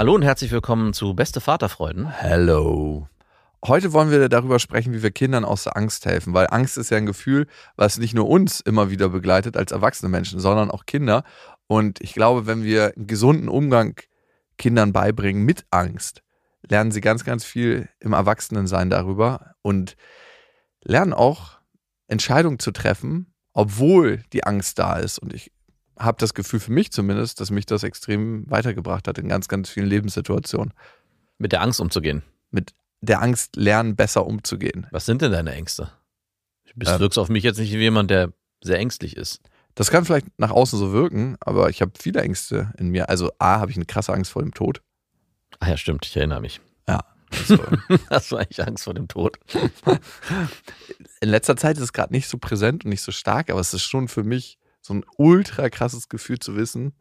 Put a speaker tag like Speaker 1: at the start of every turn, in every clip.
Speaker 1: Hallo und herzlich willkommen zu Beste Vaterfreuden.
Speaker 2: Hello. Heute wollen wir darüber sprechen, wie wir Kindern aus der Angst helfen, weil Angst ist ja ein Gefühl, was nicht nur uns immer wieder begleitet als erwachsene Menschen, sondern auch Kinder. Und ich glaube, wenn wir einen gesunden Umgang Kindern beibringen mit Angst, lernen sie ganz, ganz viel im Erwachsenensein darüber und lernen auch Entscheidungen zu treffen, obwohl die Angst da ist. Und ich habe das Gefühl für mich zumindest, dass mich das extrem weitergebracht hat in ganz, ganz vielen Lebenssituationen.
Speaker 1: Mit der Angst umzugehen.
Speaker 2: Mit der Angst lernen, besser umzugehen.
Speaker 1: Was sind denn deine Ängste? Du
Speaker 2: Ähm.
Speaker 1: wirkst auf mich jetzt nicht wie jemand, der sehr ängstlich ist.
Speaker 2: Das kann vielleicht nach außen so wirken, aber ich habe viele Ängste in mir. Also A, habe ich eine krasse Angst vor dem Tod.
Speaker 1: Ach ja, stimmt, ich erinnere mich.
Speaker 2: Ja. Also,
Speaker 1: Hast du eigentlich Angst vor dem Tod?
Speaker 2: in letzter Zeit ist es gerade nicht so präsent und nicht so stark, aber es ist schon für mich so ein ultra krasses Gefühl zu wissen,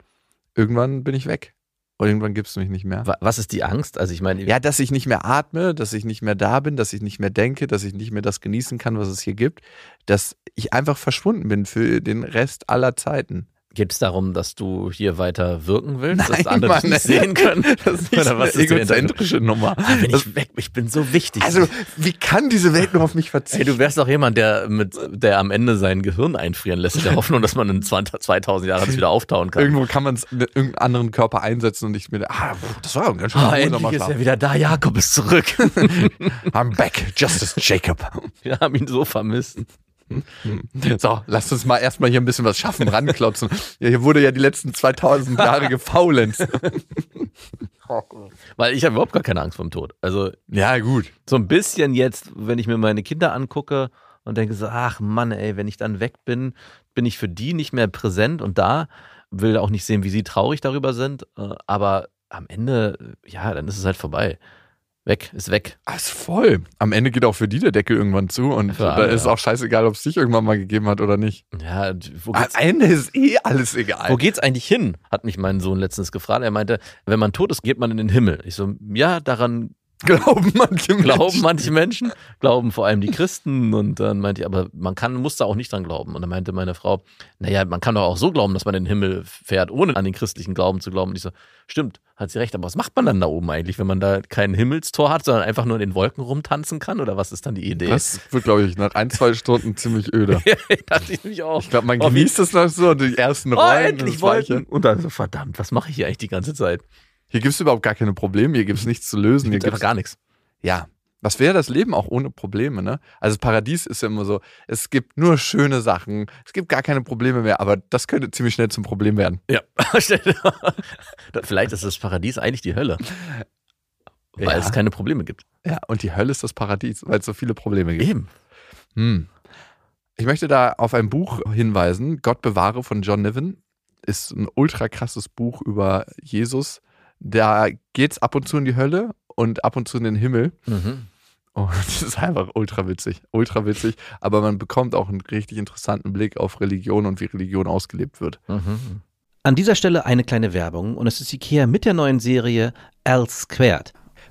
Speaker 2: irgendwann bin ich weg. Und irgendwann gibt es mich nicht mehr.
Speaker 1: Wa- Was ist die Angst? Also ich meine,
Speaker 2: Ja, dass ich nicht mehr atme, dass ich nicht mehr da bin, dass ich nicht mehr denke, dass ich nicht mehr das genießen kann, was es hier gibt, dass ich einfach verschwunden bin für den Rest aller Zeiten.
Speaker 1: Geht es darum, dass du hier weiter wirken willst, dass
Speaker 2: Nein,
Speaker 1: andere dich
Speaker 2: Mann,
Speaker 1: nicht sehen können?
Speaker 2: Das ist nicht
Speaker 1: Oder was
Speaker 2: eine
Speaker 1: ist
Speaker 2: egozentrische Nummer.
Speaker 1: Ah, Bin ich weg, ich bin so wichtig.
Speaker 2: also, wie kann diese Welt nur auf mich verzichten?
Speaker 1: du wärst doch jemand, der mit, der am Ende sein Gehirn einfrieren lässt, in der Hoffnung, dass man in 20 2000 Jahren das wieder auftauen kann.
Speaker 2: Irgendwo kann man es mit irgendeinem anderen Körper einsetzen und ich mir, ah, das war ein ganz schön
Speaker 1: Ah,
Speaker 2: erholsamer
Speaker 1: endlich ist er wieder da. Jakob ist zurück.
Speaker 2: I'm back, Justice Jacob.
Speaker 1: Wir haben ihn so vermisst.
Speaker 2: So, lasst uns mal erstmal hier ein bisschen was schaffen, ranklotzen. Ja, hier wurde ja die letzten 2000 Jahre gefaulenzt.
Speaker 1: Weil ich habe überhaupt gar keine Angst vor dem Tod. Also
Speaker 2: Ja, gut.
Speaker 1: so ein bisschen jetzt, wenn ich mir meine Kinder angucke und denke so, ach Mann, ey, wenn ich dann weg bin, bin ich für die nicht mehr präsent und da, will auch nicht sehen, wie sie traurig darüber sind. äh, Aber am Ende, ja, dann ist es halt vorbei. Weg, ist weg.
Speaker 2: Ah, ist voll. Am Ende geht auch für die der Deckel irgendwann zu und da ist auch scheißegal, ob es dich irgendwann mal gegeben hat oder nicht.
Speaker 1: Ja, wo
Speaker 2: Am
Speaker 1: geht's,
Speaker 2: Ende ist eh alles egal.
Speaker 1: wo geht's eigentlich hin? Hat mich mein Sohn letztens gefragt. Er meinte, wenn man tot ist, geht man in den Himmel. Ich so, ja, daran
Speaker 2: Glauben manche Menschen.
Speaker 1: glauben manche Menschen, glauben vor allem die Christen. Und dann meinte ich, aber man kann, muss da auch nicht dran glauben. Und dann meinte meine Frau, naja, man kann doch auch so glauben, dass man in den Himmel fährt, ohne an den christlichen Glauben zu glauben. Und ich so, stimmt, hat sie recht. Aber was macht man dann da oben eigentlich, wenn man da kein Himmelstor hat, sondern einfach nur in den Wolken rumtanzen kann? Oder was ist dann die Idee?
Speaker 2: Das wird, glaube ich, nach ein, zwei Stunden ziemlich öde.
Speaker 1: dachte ich mich auch.
Speaker 2: Ich glaube, man
Speaker 1: Oh,
Speaker 2: genießt es noch so, die ersten
Speaker 1: Oh,
Speaker 2: Rollen.
Speaker 1: endlich
Speaker 2: das Weiche.
Speaker 1: Wolken. Und dann so, verdammt, was mache ich hier eigentlich die ganze Zeit?
Speaker 2: Hier gibt es überhaupt gar keine Probleme, hier gibt es nichts zu lösen. Hier
Speaker 1: Gibt
Speaker 2: gibt's,
Speaker 1: gar nichts.
Speaker 2: ja, was wäre das Leben auch ohne Probleme, ne? Also das Paradies ist ja immer so, es gibt nur schöne Sachen, es gibt gar keine Probleme mehr, aber das könnte ziemlich schnell zum Problem werden.
Speaker 1: Ja, Vielleicht ist das Paradies eigentlich die Hölle. Weil
Speaker 2: Ja.
Speaker 1: es keine Probleme gibt.
Speaker 2: Ja, und die Hölle ist das Paradies, weil es so viele Probleme gibt.
Speaker 1: Eben.
Speaker 2: Hm. Ich möchte da auf ein Buch hinweisen, Gott bewahre von John Niven. Ist ein ultra krasses Buch über Jesus. Da geht's ab und zu in die Hölle und ab und zu in den Himmel.
Speaker 1: Mhm.
Speaker 2: Und das ist einfach ultra witzig. Ultra witzig. Aber man bekommt auch einen richtig interessanten Blick auf Religion und wie Religion ausgelebt wird.
Speaker 1: Mhm. An dieser Stelle eine kleine Werbung und es ist Ikea mit der neuen Serie L Squared.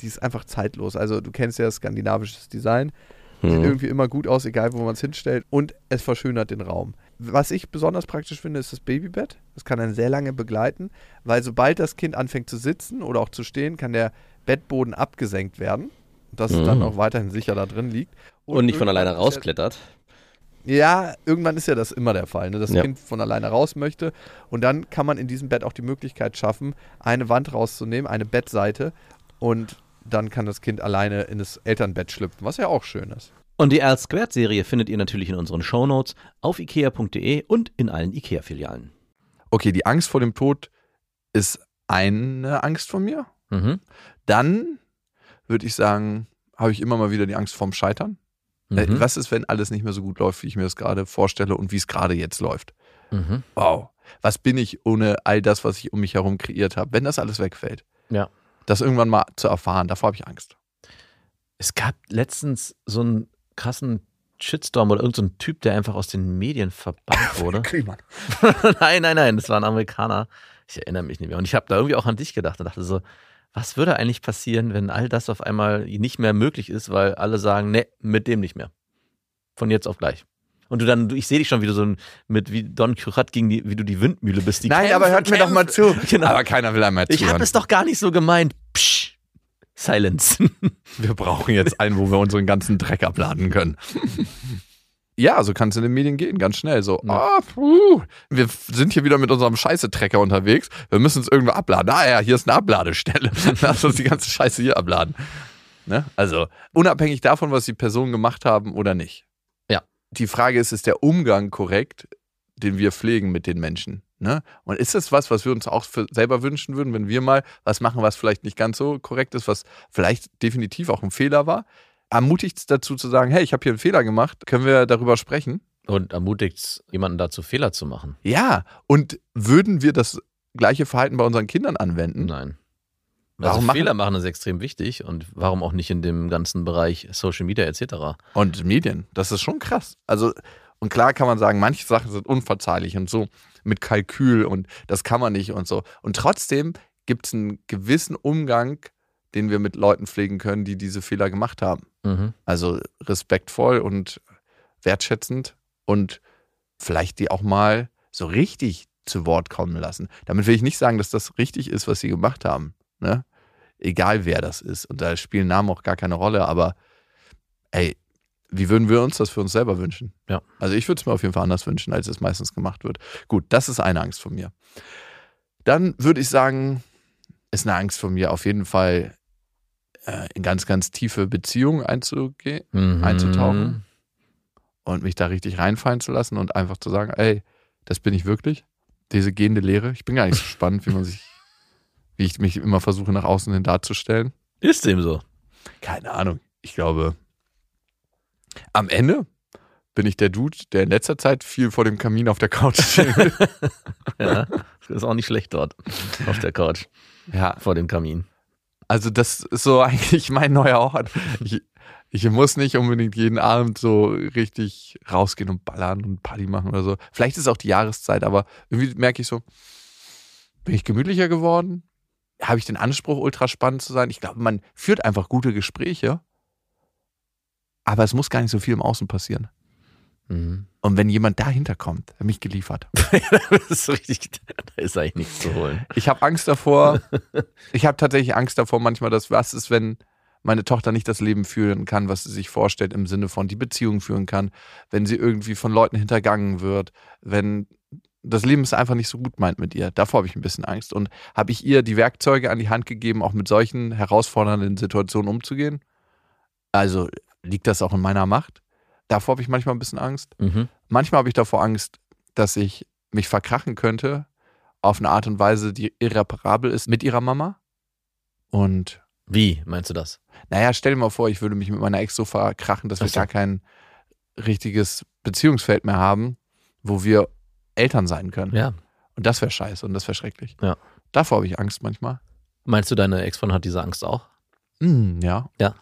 Speaker 2: Die ist einfach zeitlos. Also du kennst ja skandinavisches Design. Sieht
Speaker 3: Mhm.
Speaker 2: irgendwie immer gut aus, egal wo man es hinstellt. Und es verschönert den Raum. Was ich besonders praktisch finde, ist das Babybett. Das kann einen sehr lange begleiten, weil sobald das Kind anfängt zu sitzen oder auch zu stehen, kann der Bettboden abgesenkt werden. Dass es dann
Speaker 3: Mhm.
Speaker 2: auch weiterhin sicher da drin liegt.
Speaker 3: Und nicht von alleine rausklettert.
Speaker 2: ja, irgendwann ist ja das immer der Fall, ne? dass das
Speaker 3: Ja.
Speaker 2: Kind von alleine raus möchte. Und dann kann man in diesem Bett auch die Möglichkeit schaffen, eine Wand rauszunehmen, eine Bettseite und dann kann das Kind alleine in das Elternbett schlüpfen, was ja auch schön ist.
Speaker 3: Und die Al Squared Serie findet ihr natürlich in unseren Shownotes auf ikea.de und in allen Ikea-Filialen.
Speaker 2: Okay, die Angst vor dem Tod ist eine Angst von mir.
Speaker 1: Mhm.
Speaker 2: Dann würde ich sagen, habe ich immer mal wieder die Angst vorm Scheitern. Äh,
Speaker 1: Mhm.
Speaker 2: Was ist, wenn alles nicht mehr so gut läuft, wie ich mir das gerade vorstelle und wie es gerade jetzt läuft?
Speaker 1: Mhm.
Speaker 2: Wow. Was bin ich ohne all das, was ich um mich herum kreiert habe, wenn das alles wegfällt?
Speaker 1: Ja.
Speaker 2: Das irgendwann mal zu erfahren, davor habe ich Angst.
Speaker 1: Es gab letztens so einen krassen Shitstorm oder irgendein so Typ, der einfach aus den Medien verbannt wurde. Nein, nein, nein, das war ein Amerikaner. Ich erinnere mich nicht mehr. Und ich habe da irgendwie auch an dich gedacht und dachte so, was würde eigentlich passieren, wenn all das auf einmal nicht mehr möglich ist, weil alle sagen, nee, mit dem nicht mehr. Von jetzt auf gleich. Und du dann, ich sehe dich schon wieder so ein- mit wie Don Quixote gegen die, wie du die Windmühle bist. Die
Speaker 2: Nein,
Speaker 1: kämpfen,
Speaker 2: aber hört mir doch mal zu.
Speaker 1: kämpfen. Genau.
Speaker 2: Aber keiner will einmal
Speaker 1: ich
Speaker 2: zuhören.
Speaker 1: habe es doch gar nicht so gemeint. Psch. Silence.
Speaker 2: Wir brauchen jetzt einen, wo wir unseren ganzen Dreck abladen können. Ja, so kann es in den Medien gehen, ganz schnell. So, ah, puh, wir sind hier wieder mit unserem Scheiße-Trecker unterwegs. Wir müssen es irgendwo abladen. Ah ja, hier ist eine Abladestelle. Lass uns die ganze Scheiße hier abladen. Ne? Also, unabhängig davon, was die Personen gemacht haben oder nicht. Die Frage ist, ist der Umgang korrekt, den wir pflegen mit den Menschen? Ne? Und ist das was, was wir uns auch für selber wünschen würden, wenn wir mal was machen, was vielleicht nicht ganz so korrekt ist, was vielleicht definitiv auch ein Fehler war? Ermutigt es dazu zu sagen, hey, ich habe hier einen Fehler gemacht, können wir darüber sprechen?
Speaker 1: Und ermutigt jemanden dazu, Fehler zu machen.
Speaker 2: Ja, und würden wir das gleiche Verhalten bei unseren Kindern anwenden?
Speaker 1: Nein.
Speaker 2: Warum
Speaker 1: also
Speaker 2: machen-
Speaker 1: Fehler machen ist extrem wichtig und warum auch nicht in dem ganzen Bereich Social Media etc.
Speaker 2: Und Medien, das ist schon krass. Also, und klar kann man sagen, manche Sachen sind unverzeihlich und so mit Kalkül und das kann man nicht und so. Und trotzdem gibt es einen gewissen Umgang, den wir mit Leuten pflegen können, die diese Fehler gemacht haben.
Speaker 1: Mhm.
Speaker 2: Also respektvoll und wertschätzend und vielleicht die auch mal so richtig zu Wort kommen lassen. Damit will ich nicht sagen, dass das richtig ist, was sie gemacht haben. Ne? Egal wer das ist. Und da spielen Namen auch gar keine Rolle, aber ey, wie würden wir uns das für uns selber wünschen?
Speaker 1: Ja.
Speaker 2: Also ich würde es mir auf jeden Fall anders wünschen, als es meistens gemacht wird. Gut, das ist eine Angst von mir. Dann würde ich sagen, ist eine Angst von mir auf jeden Fall äh, in ganz, ganz tiefe Beziehungen einzugehen
Speaker 1: Mhm.
Speaker 2: einzutauchen und mich da richtig reinfallen zu lassen und einfach zu sagen, ey, das bin ich wirklich. Diese gehende Lehre. Ich bin gar nicht so spannend, wie man sich, wie ich mich immer versuche, nach außen hin darzustellen.
Speaker 1: Ist dem so.
Speaker 2: Keine Ahnung. Ich glaube, am Ende bin ich der Dude, der in letzter Zeit viel vor dem Kamin auf der Couch chillt.
Speaker 1: Ja, ist auch nicht schlecht dort auf der Couch
Speaker 2: ja,
Speaker 1: vor dem Kamin.
Speaker 2: also das ist so eigentlich mein neuer Ort. Ich, ich muss nicht unbedingt jeden Abend so richtig rausgehen und ballern und Party machen oder so. Vielleicht ist es auch die Jahreszeit, aber irgendwie merke ich so, bin ich gemütlicher geworden? Habe ich den Anspruch, ultra spannend zu sein? Ich glaube, man führt einfach gute Gespräche, aber es muss gar nicht so viel im Außen passieren.
Speaker 1: Mhm.
Speaker 2: Und wenn jemand dahinter kommt, der mich geliefert.
Speaker 1: das ist richtig, da ist eigentlich nichts zu holen.
Speaker 2: Ich habe Angst davor. Ich habe tatsächlich Angst davor, manchmal, dass was ist, wenn meine Tochter nicht das Leben führen kann, was sie sich vorstellt, im Sinne von die Beziehung führen kann, wenn sie irgendwie von Leuten hintergangen wird, wenn das Leben es einfach nicht so gut meint mit ihr. Davor habe ich ein bisschen Angst. Und habe ich ihr die Werkzeuge an die Hand gegeben, auch mit solchen herausfordernden Situationen umzugehen? Also liegt das auch in meiner Macht? Davor habe ich manchmal ein bisschen Angst.
Speaker 1: Mhm.
Speaker 2: Manchmal habe ich davor Angst, dass ich mich verkrachen könnte auf eine Art und Weise, die irreparabel ist mit ihrer Mama. Und
Speaker 1: Wie meinst du das?
Speaker 2: naja, stell dir mal vor, ich würde mich mit meiner Ex so verkrachen, dass wir
Speaker 1: Ach so.
Speaker 2: gar kein richtiges Beziehungsfeld mehr haben, wo wir Eltern sein können.
Speaker 1: Ja.
Speaker 2: Und das wäre scheiße und das wäre schrecklich.
Speaker 1: Ja.
Speaker 2: Davor habe ich Angst manchmal.
Speaker 1: Meinst du, deine Ex-Freundin hat diese Angst auch?
Speaker 2: Hm, ja.
Speaker 1: Ja.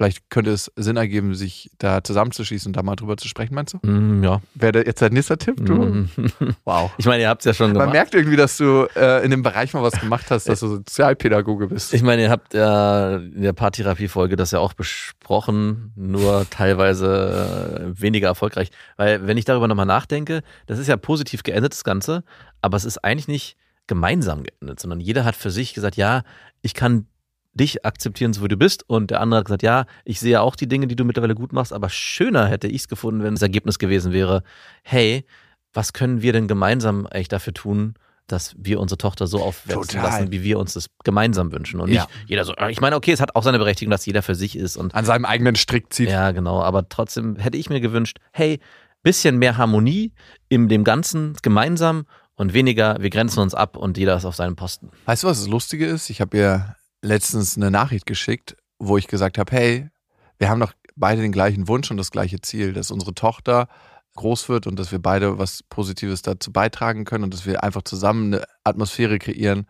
Speaker 2: Vielleicht könnte es Sinn ergeben, sich da zusammenzuschließen und da mal drüber zu sprechen, meinst du?
Speaker 1: Mm, ja.
Speaker 2: Wäre der jetzt dein nächster Tipp, du?
Speaker 1: Mm.
Speaker 2: Wow.
Speaker 1: Ich meine, ihr habt es ja schon
Speaker 2: Man
Speaker 1: gemacht.
Speaker 2: merkt irgendwie, dass du äh, in dem Bereich mal was gemacht hast, dass du Sozialpädagoge bist.
Speaker 1: Ich meine, ihr habt ja in der Paartherapie-Folge das ja auch besprochen, nur teilweise äh, weniger erfolgreich. Weil, wenn ich darüber nochmal nachdenke, das ist ja positiv geendet, das Ganze, aber es ist eigentlich nicht gemeinsam geendet, sondern jeder hat für sich gesagt, ja, ich kann dich akzeptieren, so wie du bist. Und der andere hat gesagt, ja, ich sehe auch die Dinge, die du mittlerweile gut machst, aber schöner hätte ich es gefunden, wenn das Ergebnis gewesen wäre, hey, was können wir denn gemeinsam eigentlich dafür tun, dass wir unsere Tochter so aufwachsen
Speaker 2: Total.
Speaker 1: lassen, wie wir uns das gemeinsam wünschen. Und nicht
Speaker 2: Ja.
Speaker 1: jeder so, ich meine, okay, es hat auch seine Berechtigung, dass jeder für sich ist und
Speaker 2: An seinem eigenen Strick zieht.
Speaker 1: ja, genau. Aber trotzdem hätte ich mir gewünscht, hey, bisschen mehr Harmonie in dem Ganzen gemeinsam und weniger, wir grenzen uns ab und jeder ist auf seinem Posten.
Speaker 2: Weißt du, was das Lustige ist? Ich habe ihr letztens eine Nachricht geschickt, wo ich gesagt habe, hey, wir haben doch beide den gleichen Wunsch und das gleiche Ziel, dass unsere Tochter groß wird und dass wir beide was Positives dazu beitragen können und dass wir einfach zusammen eine Atmosphäre kreieren,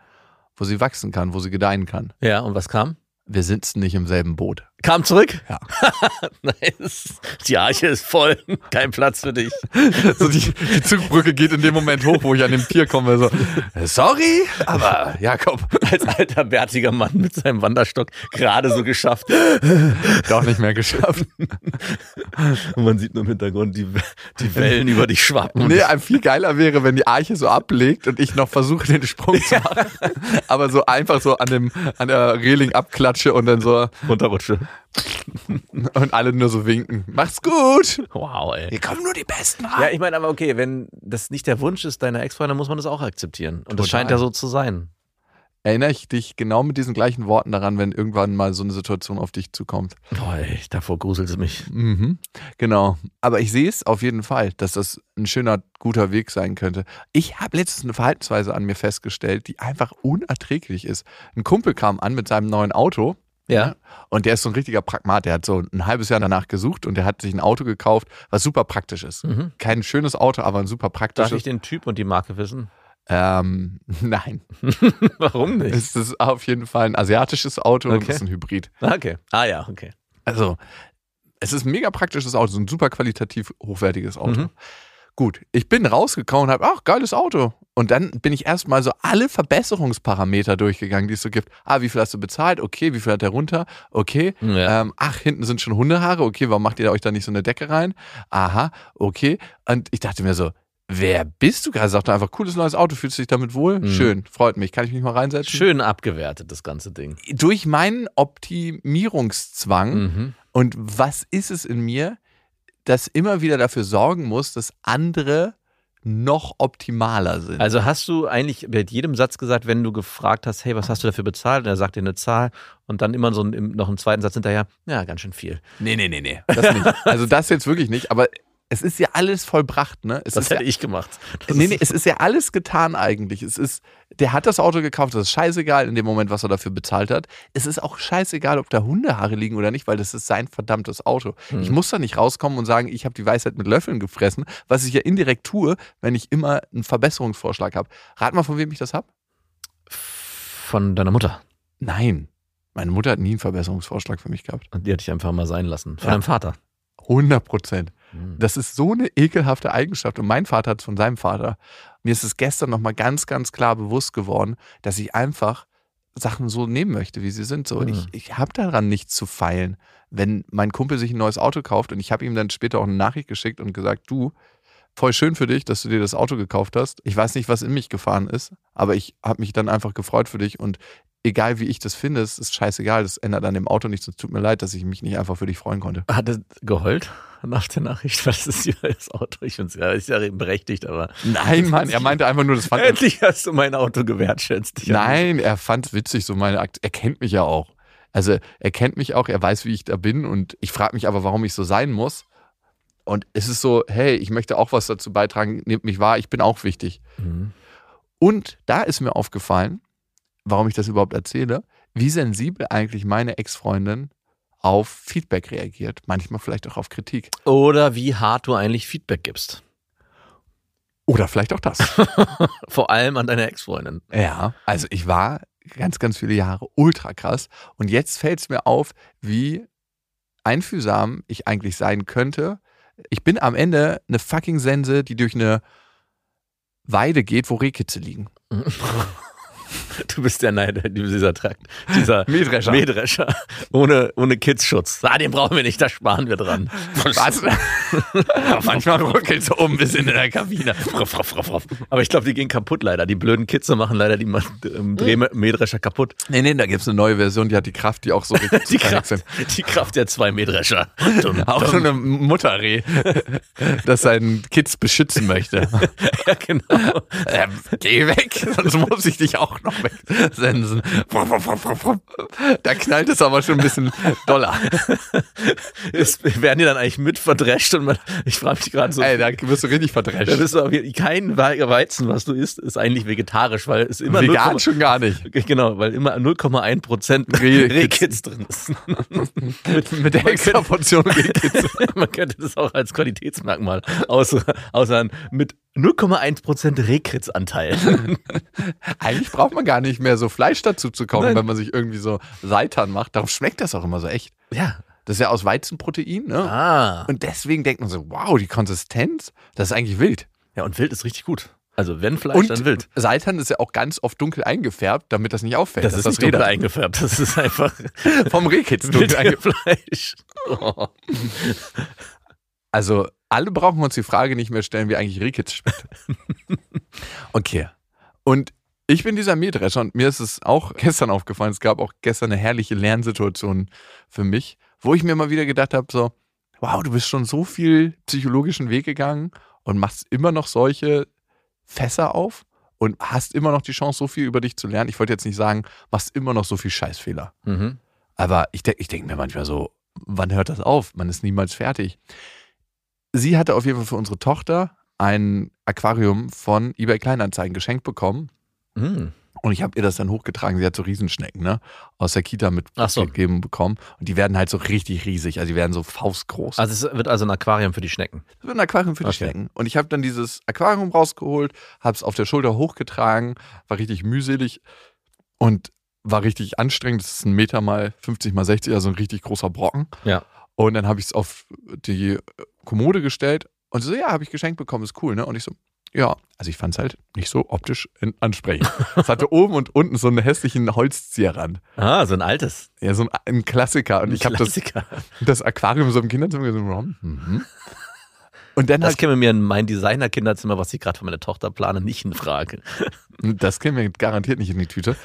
Speaker 2: wo sie wachsen kann, wo sie gedeihen kann.
Speaker 1: Ja, und was kam?
Speaker 2: Wir sitzen nicht im selben Boot.
Speaker 1: Kam zurück?
Speaker 2: Ja.
Speaker 1: nice. Die Arche ist voll. Kein Platz für dich.
Speaker 2: So die, die Zugbrücke geht in dem Moment hoch, wo ich an dem Pier komme. So, äh, sorry, aber Jakob,
Speaker 1: Als alter bärtiger Mann mit seinem Wanderstock gerade so geschafft.
Speaker 2: doch nicht mehr geschafft.
Speaker 1: Und man sieht nur im Hintergrund die, die Wellen über dich schwappen.
Speaker 2: Nee, ein viel geiler wäre, wenn die Arche so ablegt und ich noch versuche, den Sprung zu machen. Aber so einfach so an, dem, an der Reling abklatsche und dann so
Speaker 1: runterrutsche.
Speaker 2: und alle nur so winken. Macht's gut!
Speaker 1: Wow, ey.
Speaker 2: Hier kommen nur die Besten
Speaker 1: Ja,
Speaker 2: rein.
Speaker 1: ich meine, aber okay, wenn das nicht der Wunsch ist deiner Ex-Freundin, muss man das auch akzeptieren. Und das
Speaker 2: Total.
Speaker 1: scheint ja so zu sein.
Speaker 2: Erinnere ich dich genau mit diesen gleichen Worten daran, wenn irgendwann mal so eine Situation auf dich zukommt.
Speaker 1: Boah, ey, davor gruselt es mich.
Speaker 2: Mhm. Genau. Aber ich sehe es auf jeden Fall, dass das ein schöner, guter Weg sein könnte. Ich habe letztens eine Verhaltensweise an mir festgestellt, die einfach unerträglich ist. Ein Kumpel kam an mit seinem neuen Auto.
Speaker 1: Ja.
Speaker 2: Und der ist so ein richtiger Pragmat. Der hat so ein halbes Jahr danach gesucht und der hat sich ein Auto gekauft, was super praktisch ist.
Speaker 1: Mhm.
Speaker 2: Kein schönes Auto, aber ein super
Speaker 1: Darf
Speaker 2: praktisches.
Speaker 1: ich den Typ und die Marke wissen?
Speaker 2: ähm, nein.
Speaker 1: Warum nicht?
Speaker 2: Es ist auf jeden Fall ein asiatisches Auto und
Speaker 1: Okay.
Speaker 2: es ist ein Hybrid.
Speaker 1: Okay. Ah ja, okay.
Speaker 2: Also, es ist ein mega praktisches Auto, so ein super qualitativ hochwertiges Auto.
Speaker 1: Mhm.
Speaker 2: Gut, ich bin rausgekommen und habe, ach, geiles Auto. Und dann bin ich erstmal so alle Verbesserungsparameter durchgegangen, die es so gibt. Ah, wie viel hast du bezahlt? Okay, wie viel hat der runter? Okay.
Speaker 1: Ja.
Speaker 2: Ähm, ach, hinten sind schon Hundehaare. Okay, warum macht ihr euch da nicht so eine Decke rein? Aha, okay. Und ich dachte mir so, wer bist du gerade? Sagt er einfach, cooles neues Auto, fühlst du dich damit wohl?
Speaker 1: Mhm.
Speaker 2: Schön, freut mich. Kann ich mich mal reinsetzen?
Speaker 1: Schön abgewertet, das ganze Ding.
Speaker 2: Durch meinen Optimierungszwang
Speaker 1: Mhm.
Speaker 2: und was ist es in mir, das immer wieder dafür sorgen muss, dass andere noch optimaler sind?
Speaker 1: Also hast du eigentlich mit jedem Satz gesagt, wenn du gefragt hast, hey, was hast du dafür bezahlt? Und er sagt dir eine Zahl und dann immer so ein, noch einen zweiten Satz hinterher, ja, ganz schön viel.
Speaker 2: nee, nee, nee, nee. Das nicht. Also das jetzt wirklich nicht, aber es ist ja alles vollbracht, ne? Es
Speaker 1: Das hätte
Speaker 2: ja,
Speaker 1: ich gemacht. Das
Speaker 2: Nee, nee, es ist ja alles getan eigentlich. Es ist, der hat das Auto gekauft, das ist scheißegal in dem Moment, was er dafür bezahlt hat. Es ist auch scheißegal, ob da Hundehaare liegen oder nicht, weil das ist sein verdammtes Auto. Ich muss da nicht rauskommen und sagen, ich habe die Weisheit mit Löffeln gefressen, was ich ja indirekt tue, wenn ich immer einen Verbesserungsvorschlag habe. Rat mal, von wem ich das habe?
Speaker 1: Von deiner Mutter.
Speaker 2: Nein. Meine Mutter hat nie einen Verbesserungsvorschlag für mich gehabt.
Speaker 1: Und die hatte ich einfach mal sein lassen. Von
Speaker 2: Ja.
Speaker 1: deinem Vater.
Speaker 2: 100 Prozent.
Speaker 1: Mhm.
Speaker 2: Das ist so eine ekelhafte Eigenschaft. Und mein Vater hat es von seinem Vater. Mir ist es gestern nochmal ganz, ganz klar bewusst geworden, dass ich einfach Sachen so nehmen möchte, wie sie sind. So,
Speaker 1: Mhm.
Speaker 2: ich, ich habe daran nichts zu feilen. Wenn mein Kumpel sich ein neues Auto kauft und ich habe ihm dann später auch eine Nachricht geschickt und gesagt, du, voll schön für dich, dass du dir das Auto gekauft hast. Ich weiß nicht, was in mich gefahren ist, aber ich habe mich dann einfach gefreut für dich und egal wie ich das finde, es ist scheißegal, das ändert an dem Auto nichts. Es tut mir leid, dass ich mich nicht einfach für dich freuen konnte.
Speaker 1: Hat er geheult nach der Nachricht? Was ist hier das Auto? Ich finde es ja, ja berechtigt, aber
Speaker 2: Nein, Mann, er meinte einfach nur, das fand
Speaker 1: endlich hast du mein Auto gewertschätzt.
Speaker 2: Nein, er fand es witzig, so meine Akt. Er kennt mich ja auch. Also er kennt mich auch, er weiß, wie ich da bin und ich frage mich aber, warum ich so sein muss. Und es ist so, hey, ich möchte auch was dazu beitragen, nehmt mich wahr, ich bin auch wichtig.
Speaker 1: Mhm.
Speaker 2: Und da ist mir aufgefallen, warum ich das überhaupt erzähle, wie sensibel eigentlich meine Ex-Freundin auf Feedback reagiert. Manchmal vielleicht auch auf Kritik.
Speaker 1: Oder wie hart du eigentlich Feedback gibst.
Speaker 2: Oder vielleicht auch das.
Speaker 1: Vor allem an deine Ex-Freundin.
Speaker 2: Ja, also ich war ganz, ganz viele Jahre ultra krass. Und jetzt fällt es mir auf, wie einfühlsam ich eigentlich sein könnte. Ich bin am Ende eine fucking Sense, die durch eine Weide geht, wo Rehkitze liegen.
Speaker 1: Du bist der Nein, dieser Trakt, dieser
Speaker 2: Mähdrescher.
Speaker 1: Mähdrescher ohne, ohne Kidsschutz. Ah, den brauchen wir nicht, da sparen wir dran.
Speaker 2: Was? Manchmal ruckelt so um bis in der Kabine.
Speaker 1: Aber ich glaube, die gehen kaputt leider. Die blöden Kitze machen leider die ähm, Drehmähdrescher kaputt.
Speaker 2: Nee, nee, da gibt's eine neue Version, die hat die Kraft, die auch so richtig
Speaker 1: Die Kraft,
Speaker 2: verwechseln.
Speaker 1: die Kraft der zwei Mähdrescher. Dum,
Speaker 2: Auch so eine Mutterreh, das seinen Kids beschützen möchte.
Speaker 1: Ja, genau.
Speaker 2: Ähm, geh weg, sonst muss ich dich auch noch wegsensen. Da knallt es aber schon ein bisschen doller.
Speaker 1: Ist, werden die dann eigentlich mit verdrescht und man, ich frage mich gerade so.
Speaker 2: Ey, da wirst du richtig
Speaker 1: da
Speaker 2: verdrescht.
Speaker 1: bist du kein We- Weizen, was du isst, ist eigentlich vegetarisch, weil es immer
Speaker 2: Vegan
Speaker 1: 0,-
Speaker 2: schon gar nicht.
Speaker 1: Genau, weil immer 0,1 Prozent
Speaker 2: Rehkitz.
Speaker 1: Drin ist.
Speaker 2: Mit der extra Portion Rehkitz.
Speaker 1: Man könnte das auch als Qualitätsmerkmal außer, außer mit 0,1 Prozent Rehkritzanteil.
Speaker 2: Eigentlich braucht man gar nicht mehr so Fleisch dazu zu kaufen,
Speaker 1: Nein.
Speaker 2: wenn man sich irgendwie so Seitan macht. Darum schmeckt das auch immer so echt.
Speaker 1: ja.
Speaker 2: Das ist ja aus Weizenprotein, ne?
Speaker 1: Ah.
Speaker 2: Und deswegen denkt man so, wow, die Konsistenz, das ist eigentlich wild.
Speaker 1: Ja, und Wild ist richtig gut. Also wenn Fleisch,
Speaker 2: Und
Speaker 1: dann Wild.
Speaker 2: Seitan ist ja auch ganz oft dunkel eingefärbt, damit das nicht auffällt.
Speaker 1: Das ist nicht dunkel eingefärbt. Das ist einfach
Speaker 2: Vom Rehkitz dunkel eingefärbt.
Speaker 1: Fleisch. Oh.
Speaker 2: Also alle brauchen uns die Frage nicht mehr stellen, wie eigentlich Rehkitz schmeckt. okay. Und ich bin dieser Mähdrescher und mir ist es auch gestern aufgefallen, es gab auch gestern eine herrliche Lernsituation für mich, wo ich mir mal wieder gedacht habe, so, wow, du bist schon so viel psychologischen Weg gegangen und machst immer noch solche Fässer auf und hast immer noch die Chance, so viel über dich zu lernen. Ich wollte jetzt nicht sagen, machst immer noch so viel Scheißfehler.
Speaker 1: Mhm.
Speaker 2: Aber ich, denk- ich denke mir manchmal so, wann hört das auf? Man ist niemals fertig. Sie hatte auf jeden Fall für unsere Tochter ein Aquarium von eBay Kleinanzeigen geschenkt bekommen.
Speaker 1: Mhm.
Speaker 2: Und ich habe ihr das dann hochgetragen. Sie hat so Riesenschnecken, ne? Aus der Kita
Speaker 1: Ach so.
Speaker 2: mitgegeben bekommen. Und die werden halt so richtig riesig. Also die werden so faustgroß.
Speaker 1: Also es wird also ein Aquarium für die Schnecken.
Speaker 2: Das wird ein Aquarium für die
Speaker 1: Okay.
Speaker 2: Schnecken. Und ich habe dann dieses Aquarium rausgeholt, habe es auf der Schulter hochgetragen, war richtig mühselig und war richtig anstrengend. Das ist ein Meter mal 50 mal 60, also ein richtig großer Brocken.
Speaker 1: Ja.
Speaker 2: Und dann habe ich es auf die Kommode gestellt und sie so, ja, habe ich geschenkt bekommen, ist cool, ne? Und ich so, ja, also ich fand es halt nicht so optisch ansprechend. es hatte oben und unten so einen hässlichen Holzzieherrand.
Speaker 1: Ah, so ein altes
Speaker 2: Ja, so ein, ein Klassiker. Und ich habe das, das Aquarium so im Kinderzimmer gesehen. Mhm. Und dann
Speaker 1: Das käme mir in mein Designer-Kinderzimmer, was ich gerade für meine Tochter plane, nicht in Frage.
Speaker 2: Das käme mir garantiert nicht in die Tüte.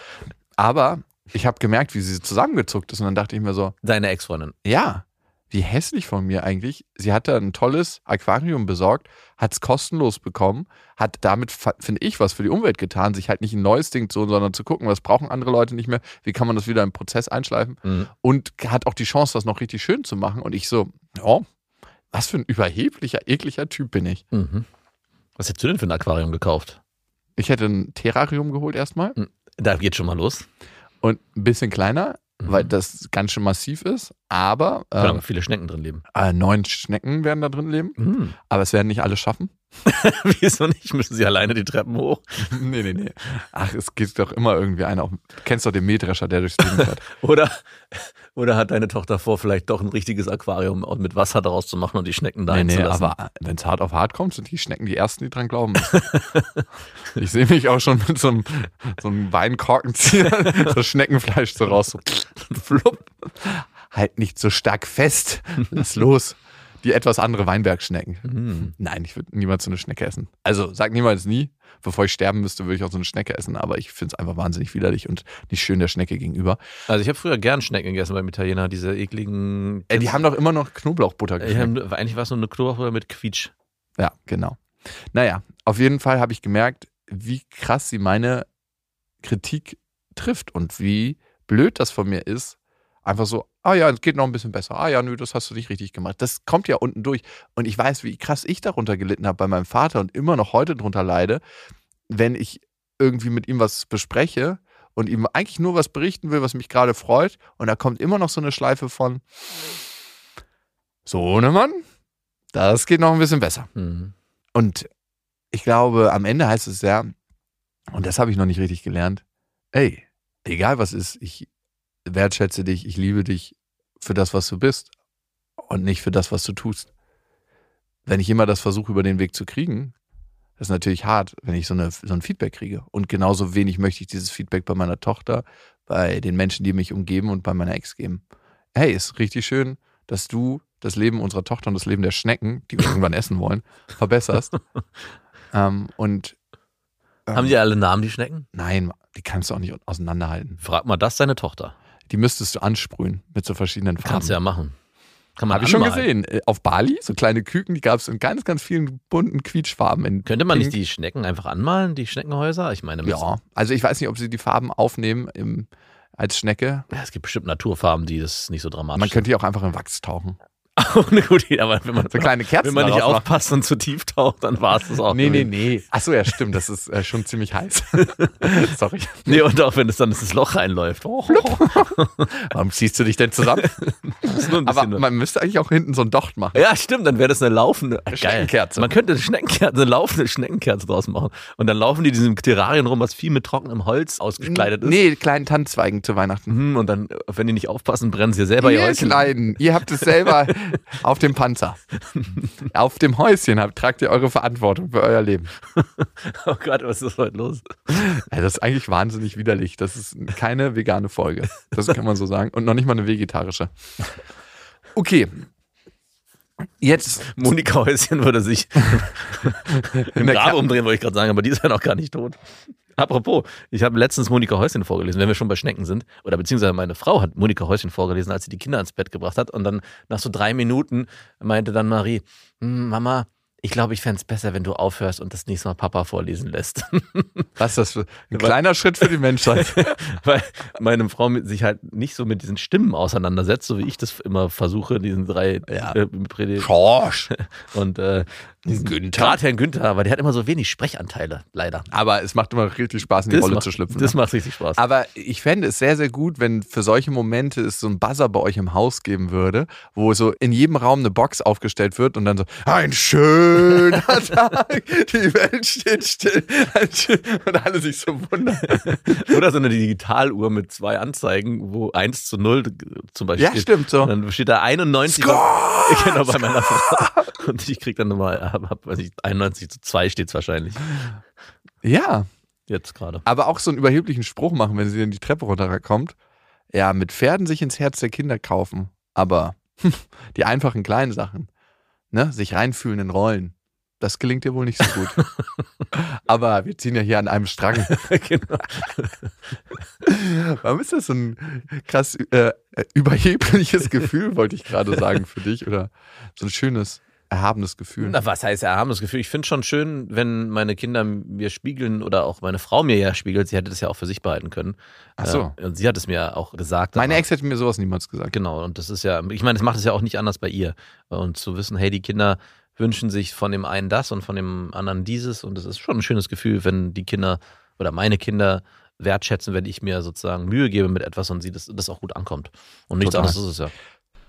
Speaker 2: Aber ich habe gemerkt, wie sie zusammengezuckt ist. Und dann dachte ich mir so,
Speaker 1: Deine Ex-Freundin.
Speaker 2: ja, wie hässlich von mir eigentlich. Sie hatte ein tolles Aquarium besorgt, hat es kostenlos bekommen, hat damit, finde ich, was für die Umwelt getan, sich halt nicht ein neues Ding zu, sondern zu gucken, was brauchen andere Leute nicht mehr, wie kann man das wieder im Prozess einschleifen
Speaker 1: Mhm.
Speaker 2: und hat auch die Chance, das noch richtig schön zu machen. Und ich so, ja, was für ein überheblicher, ekliger Typ bin ich.
Speaker 1: Mhm. Was hättest du denn für ein Aquarium gekauft?
Speaker 2: Ich hätte ein Terrarium geholt erstmal
Speaker 1: Da geht schon mal los.
Speaker 2: und ein bisschen kleiner,
Speaker 1: Mhm.
Speaker 2: weil das ganz schön massiv ist. Aber
Speaker 1: Können
Speaker 2: ähm,
Speaker 1: aber viele Schnecken drin leben.
Speaker 2: äh, neun Schnecken werden da drin leben.
Speaker 1: Mhm.
Speaker 2: Aber es werden nicht alle schaffen.
Speaker 1: Wieso nicht? Müssen sie alleine die Treppen hoch?
Speaker 2: nee, nee, nee. Ach, es geht doch immer irgendwie einer. Auf, du kennst doch den Mähdrescher, der durchs Leben fährt.
Speaker 1: Oder, oder hat deine Tochter vor, vielleicht doch ein richtiges Aquarium mit Wasser daraus zu machen und die Schnecken da
Speaker 2: nee, nee,
Speaker 1: einzulassen?
Speaker 2: aber wenn es hart auf hart kommt, sind die Schnecken die ersten, die dran glauben. ich sehe mich auch schon mit so einem, so einem Weinkorkenzieher, so Schneckenfleisch so raus. So flupp. Halt nicht so stark fest. Lass los. Die etwas andere Weinbergschnecken.
Speaker 1: Mhm.
Speaker 2: Nein, ich würde niemals so eine Schnecke essen. Also sag niemals nie. Bevor ich sterben müsste, würde ich auch so eine Schnecke essen. Aber ich finde es einfach wahnsinnig widerlich und nicht schön der Schnecke gegenüber.
Speaker 1: Also ich habe früher gern Schnecken gegessen beim Italiener, diese ekligen.
Speaker 2: Ey, die haben doch immer noch Knoblauchbutter
Speaker 1: haben, eigentlich war es nur eine Knoblauchbutter mit Quietsch.
Speaker 2: Ja, genau. Naja, auf jeden Fall habe ich gemerkt, wie krass sie meine Kritik trifft und wie blöd das von mir ist. Einfach so, ah ja, es geht noch ein bisschen besser. Ah ja, nö, das hast du nicht richtig gemacht. Das kommt ja unten durch. Und ich weiß, wie krass ich darunter gelitten habe bei meinem Vater und immer noch heute drunter leide, wenn ich irgendwie mit ihm was bespreche und ihm eigentlich nur was berichten will, was mich gerade freut. Und da kommt immer noch so eine Schleife von, so, ne Mann, das geht noch ein bisschen besser.
Speaker 1: Mhm.
Speaker 2: Und ich glaube, am Ende heißt es ja, und das habe ich noch nicht richtig gelernt, ey, egal was ist, ich wertschätze dich, ich liebe dich für das, was du bist und nicht für das, was du tust. Wenn ich immer das versuche, über den Weg zu kriegen, Das ist natürlich hart, wenn ich so, eine, so ein Feedback kriege. Und genauso wenig möchte ich dieses Feedback bei meiner Tochter, bei den Menschen, die mich umgeben und bei meiner Ex geben. Hey, ist richtig schön, dass du das Leben unserer Tochter und das Leben der Schnecken, die wir irgendwann essen wollen, verbesserst. ähm, und ähm,
Speaker 1: Haben die alle Namen, die Schnecken?
Speaker 2: Nein, die kannst du auch nicht auseinanderhalten.
Speaker 1: Frag mal das deine Tochter.
Speaker 2: Die müsstest du ansprühen mit so verschiedenen Farben.
Speaker 1: Kannst du ja machen. Kann man
Speaker 2: Habe ich schon gesehen. Äh, Auf Bali, so kleine Küken, die gab es in ganz, ganz vielen bunten Quietschfarben. In
Speaker 1: Könnte man nicht
Speaker 2: Pink.
Speaker 1: die Schnecken einfach anmalen, die Schneckenhäuser? Ich meine,
Speaker 2: Ja, also ich weiß nicht, ob sie die Farben aufnehmen im, als Schnecke.
Speaker 1: Ja, es gibt bestimmt Naturfarben, die das nicht so dramatisch
Speaker 2: Man könnte die auch einfach in Wachs tauchen.
Speaker 1: Auch eine gute Idee, aber wenn man,
Speaker 2: So kleine Kerzen
Speaker 1: wenn man nicht aufpasst und zu tief taucht, dann war es das auch.
Speaker 2: Nee, nee, nee. Achso, ja, stimmt. Das ist äh, schon ziemlich heiß. Sorry.
Speaker 1: Nee, und auch wenn es dann das Loch reinläuft. Oh,
Speaker 2: Warum ziehst du dich denn zusammen?
Speaker 1: das ist nur ein
Speaker 2: Aber man müsste eigentlich auch hinten so ein Docht machen.
Speaker 1: ja, stimmt, dann wäre das eine laufende Geil.
Speaker 2: Schneckenkerze.
Speaker 1: Man könnte eine Schneckenkerze, eine laufende Schneckenkerze draus machen. Und dann laufen die diesem Terrarien rum, was viel mit trockenem Holz ausgekleidet ist.
Speaker 2: Nee, kleinen Tannenzweigen zu Weihnachten.
Speaker 1: Hm, Und dann, wenn die nicht aufpassen, brennen sie selber ihr
Speaker 2: Ihr
Speaker 1: Häuschen.
Speaker 2: Kleinen, ihr habt es selber auf dem Panzer. auf dem Häuschen habt, tragt ihr eure Verantwortung für euer Leben.
Speaker 1: Oh Gott, was ist heute los?
Speaker 2: Ja, das ist eigentlich wahnsinnig widerlich. Das ist keine vegane Folge. Das kann man so sagen. Und noch nicht mal eine vegetarische. Okay. Jetzt
Speaker 1: Monika Häuschen würde sich im Grab umdrehen, wollte ich gerade sagen, aber die ist ja noch gar nicht tot. Apropos, ich habe letztens Monika Häuschen vorgelesen, wenn wir schon bei Schnecken sind. Oder beziehungsweise meine Frau hat Monika Häuschen vorgelesen, als sie die Kinder ins Bett gebracht hat. Und dann nach so drei Minuten meinte dann Marie, "Hm, Mama, ich glaube, ich fände es besser, wenn du aufhörst und das nächste Mal Papa vorlesen lässt.
Speaker 2: Was ist das für ein kleiner Schritt für die Menschheit?
Speaker 1: Weil meine Frau sich halt nicht so mit diesen Stimmen auseinandersetzt, so wie ich das immer versuche, diesen drei
Speaker 2: Ja.
Speaker 1: äh, Predigt-
Speaker 2: Schorsch.
Speaker 1: und äh,
Speaker 2: Günther.
Speaker 1: Gerade Herrn Günther, aber der hat immer so wenig Sprechanteile, leider.
Speaker 2: Aber es macht immer richtig Spaß, in die
Speaker 1: Das
Speaker 2: Rolle
Speaker 1: macht,
Speaker 2: zu schlüpfen.
Speaker 1: Das
Speaker 2: ne?
Speaker 1: macht richtig Spaß.
Speaker 2: Aber ich fände es sehr, sehr gut, wenn für solche Momente es so einen Buzzer bei euch im Haus geben würde, wo so in jedem Raum eine Box aufgestellt wird und dann so, ein schöner Tag, die Welt steht still. Ein Und alle sich so wundern.
Speaker 1: Oder so eine Digitaluhr mit zwei Anzeigen, wo 1 zu 0 zum Beispiel.
Speaker 2: Ja, stimmt so.
Speaker 1: Und dann steht da 91
Speaker 2: Score!
Speaker 1: genau, bei meiner Frau. Und ich krieg dann nochmal, hab, weiß ich, 91 zu 2 steht's wahrscheinlich.
Speaker 2: Ja,
Speaker 1: Jetzt gerade.
Speaker 2: aber auch so einen überheblichen Spruch machen, wenn sie dann die Treppe runterkommt. Ja, mit Pferden sich ins Herz der Kinder kaufen. Aber die einfachen kleinen Sachen, ne, sich reinfühlen in Rollen, das gelingt dir wohl nicht so gut. aber wir ziehen ja hier an einem Strang.
Speaker 1: genau.
Speaker 2: Warum ist das so ein krass äh, überhebliches Gefühl, wollte ich gerade sagen, für dich? Oder so ein schönes, erhabenes Gefühl?
Speaker 1: Na, was heißt erhabenes Gefühl? Ich finde schon schön, wenn meine Kinder mir spiegeln oder auch meine Frau mir ja spiegelt. Sie hätte das ja auch für sich behalten können.
Speaker 2: Ach so.
Speaker 1: Äh, Und sie hat es mir auch gesagt.
Speaker 2: Meine Ex hätte mir sowas niemals gesagt.
Speaker 1: Genau, und das ist ja, ich meine, das macht es ja auch nicht anders bei ihr. Und zu wissen, hey, die Kinder wünschen sich von dem einen das und von dem anderen dieses. Und es ist schon ein schönes Gefühl, wenn die Kinder oder meine Kinder wertschätzen, wenn ich mir sozusagen Mühe gebe mit etwas und sie das, das auch gut ankommt. Und nichts
Speaker 2: Total.
Speaker 1: anderes ist es ja.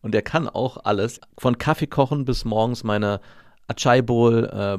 Speaker 1: Und er kann auch alles, von Kaffee kochen bis morgens meine Achai Bowl, äh,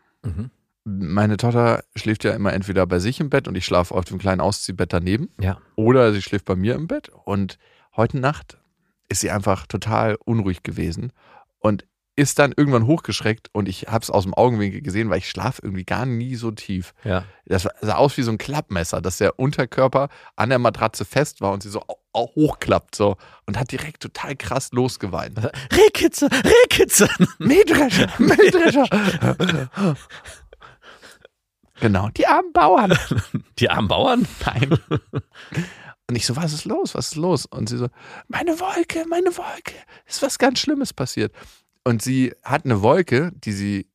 Speaker 1: Mhm.
Speaker 2: Meine Tochter schläft ja immer entweder bei sich im Bett und ich schlafe auf dem kleinen Ausziehbett daneben.
Speaker 1: Ja.
Speaker 2: Oder sie schläft bei mir im Bett. Und heute Nacht ist sie einfach total unruhig gewesen und ist dann irgendwann hochgeschreckt und ich habe es aus dem Augenwinkel gesehen, weil ich schlafe irgendwie gar nie so tief.
Speaker 1: Ja.
Speaker 2: Das sah aus wie so ein Klappmesser, dass der Unterkörper an der Matratze fest war und sie so hochklappt so und hat direkt total krass losgeweint.
Speaker 1: Rehkitze, Rehkitze.
Speaker 2: Mähdrescher, Mähdrescher. genau, die armen Bauern.
Speaker 1: Die armen Bauern?
Speaker 2: Nein. Und ich so, was ist los? Was ist los? Und sie so, meine Wolke, meine Wolke. Ist was ganz Schlimmes passiert. Und sie hat eine Wolke, die sie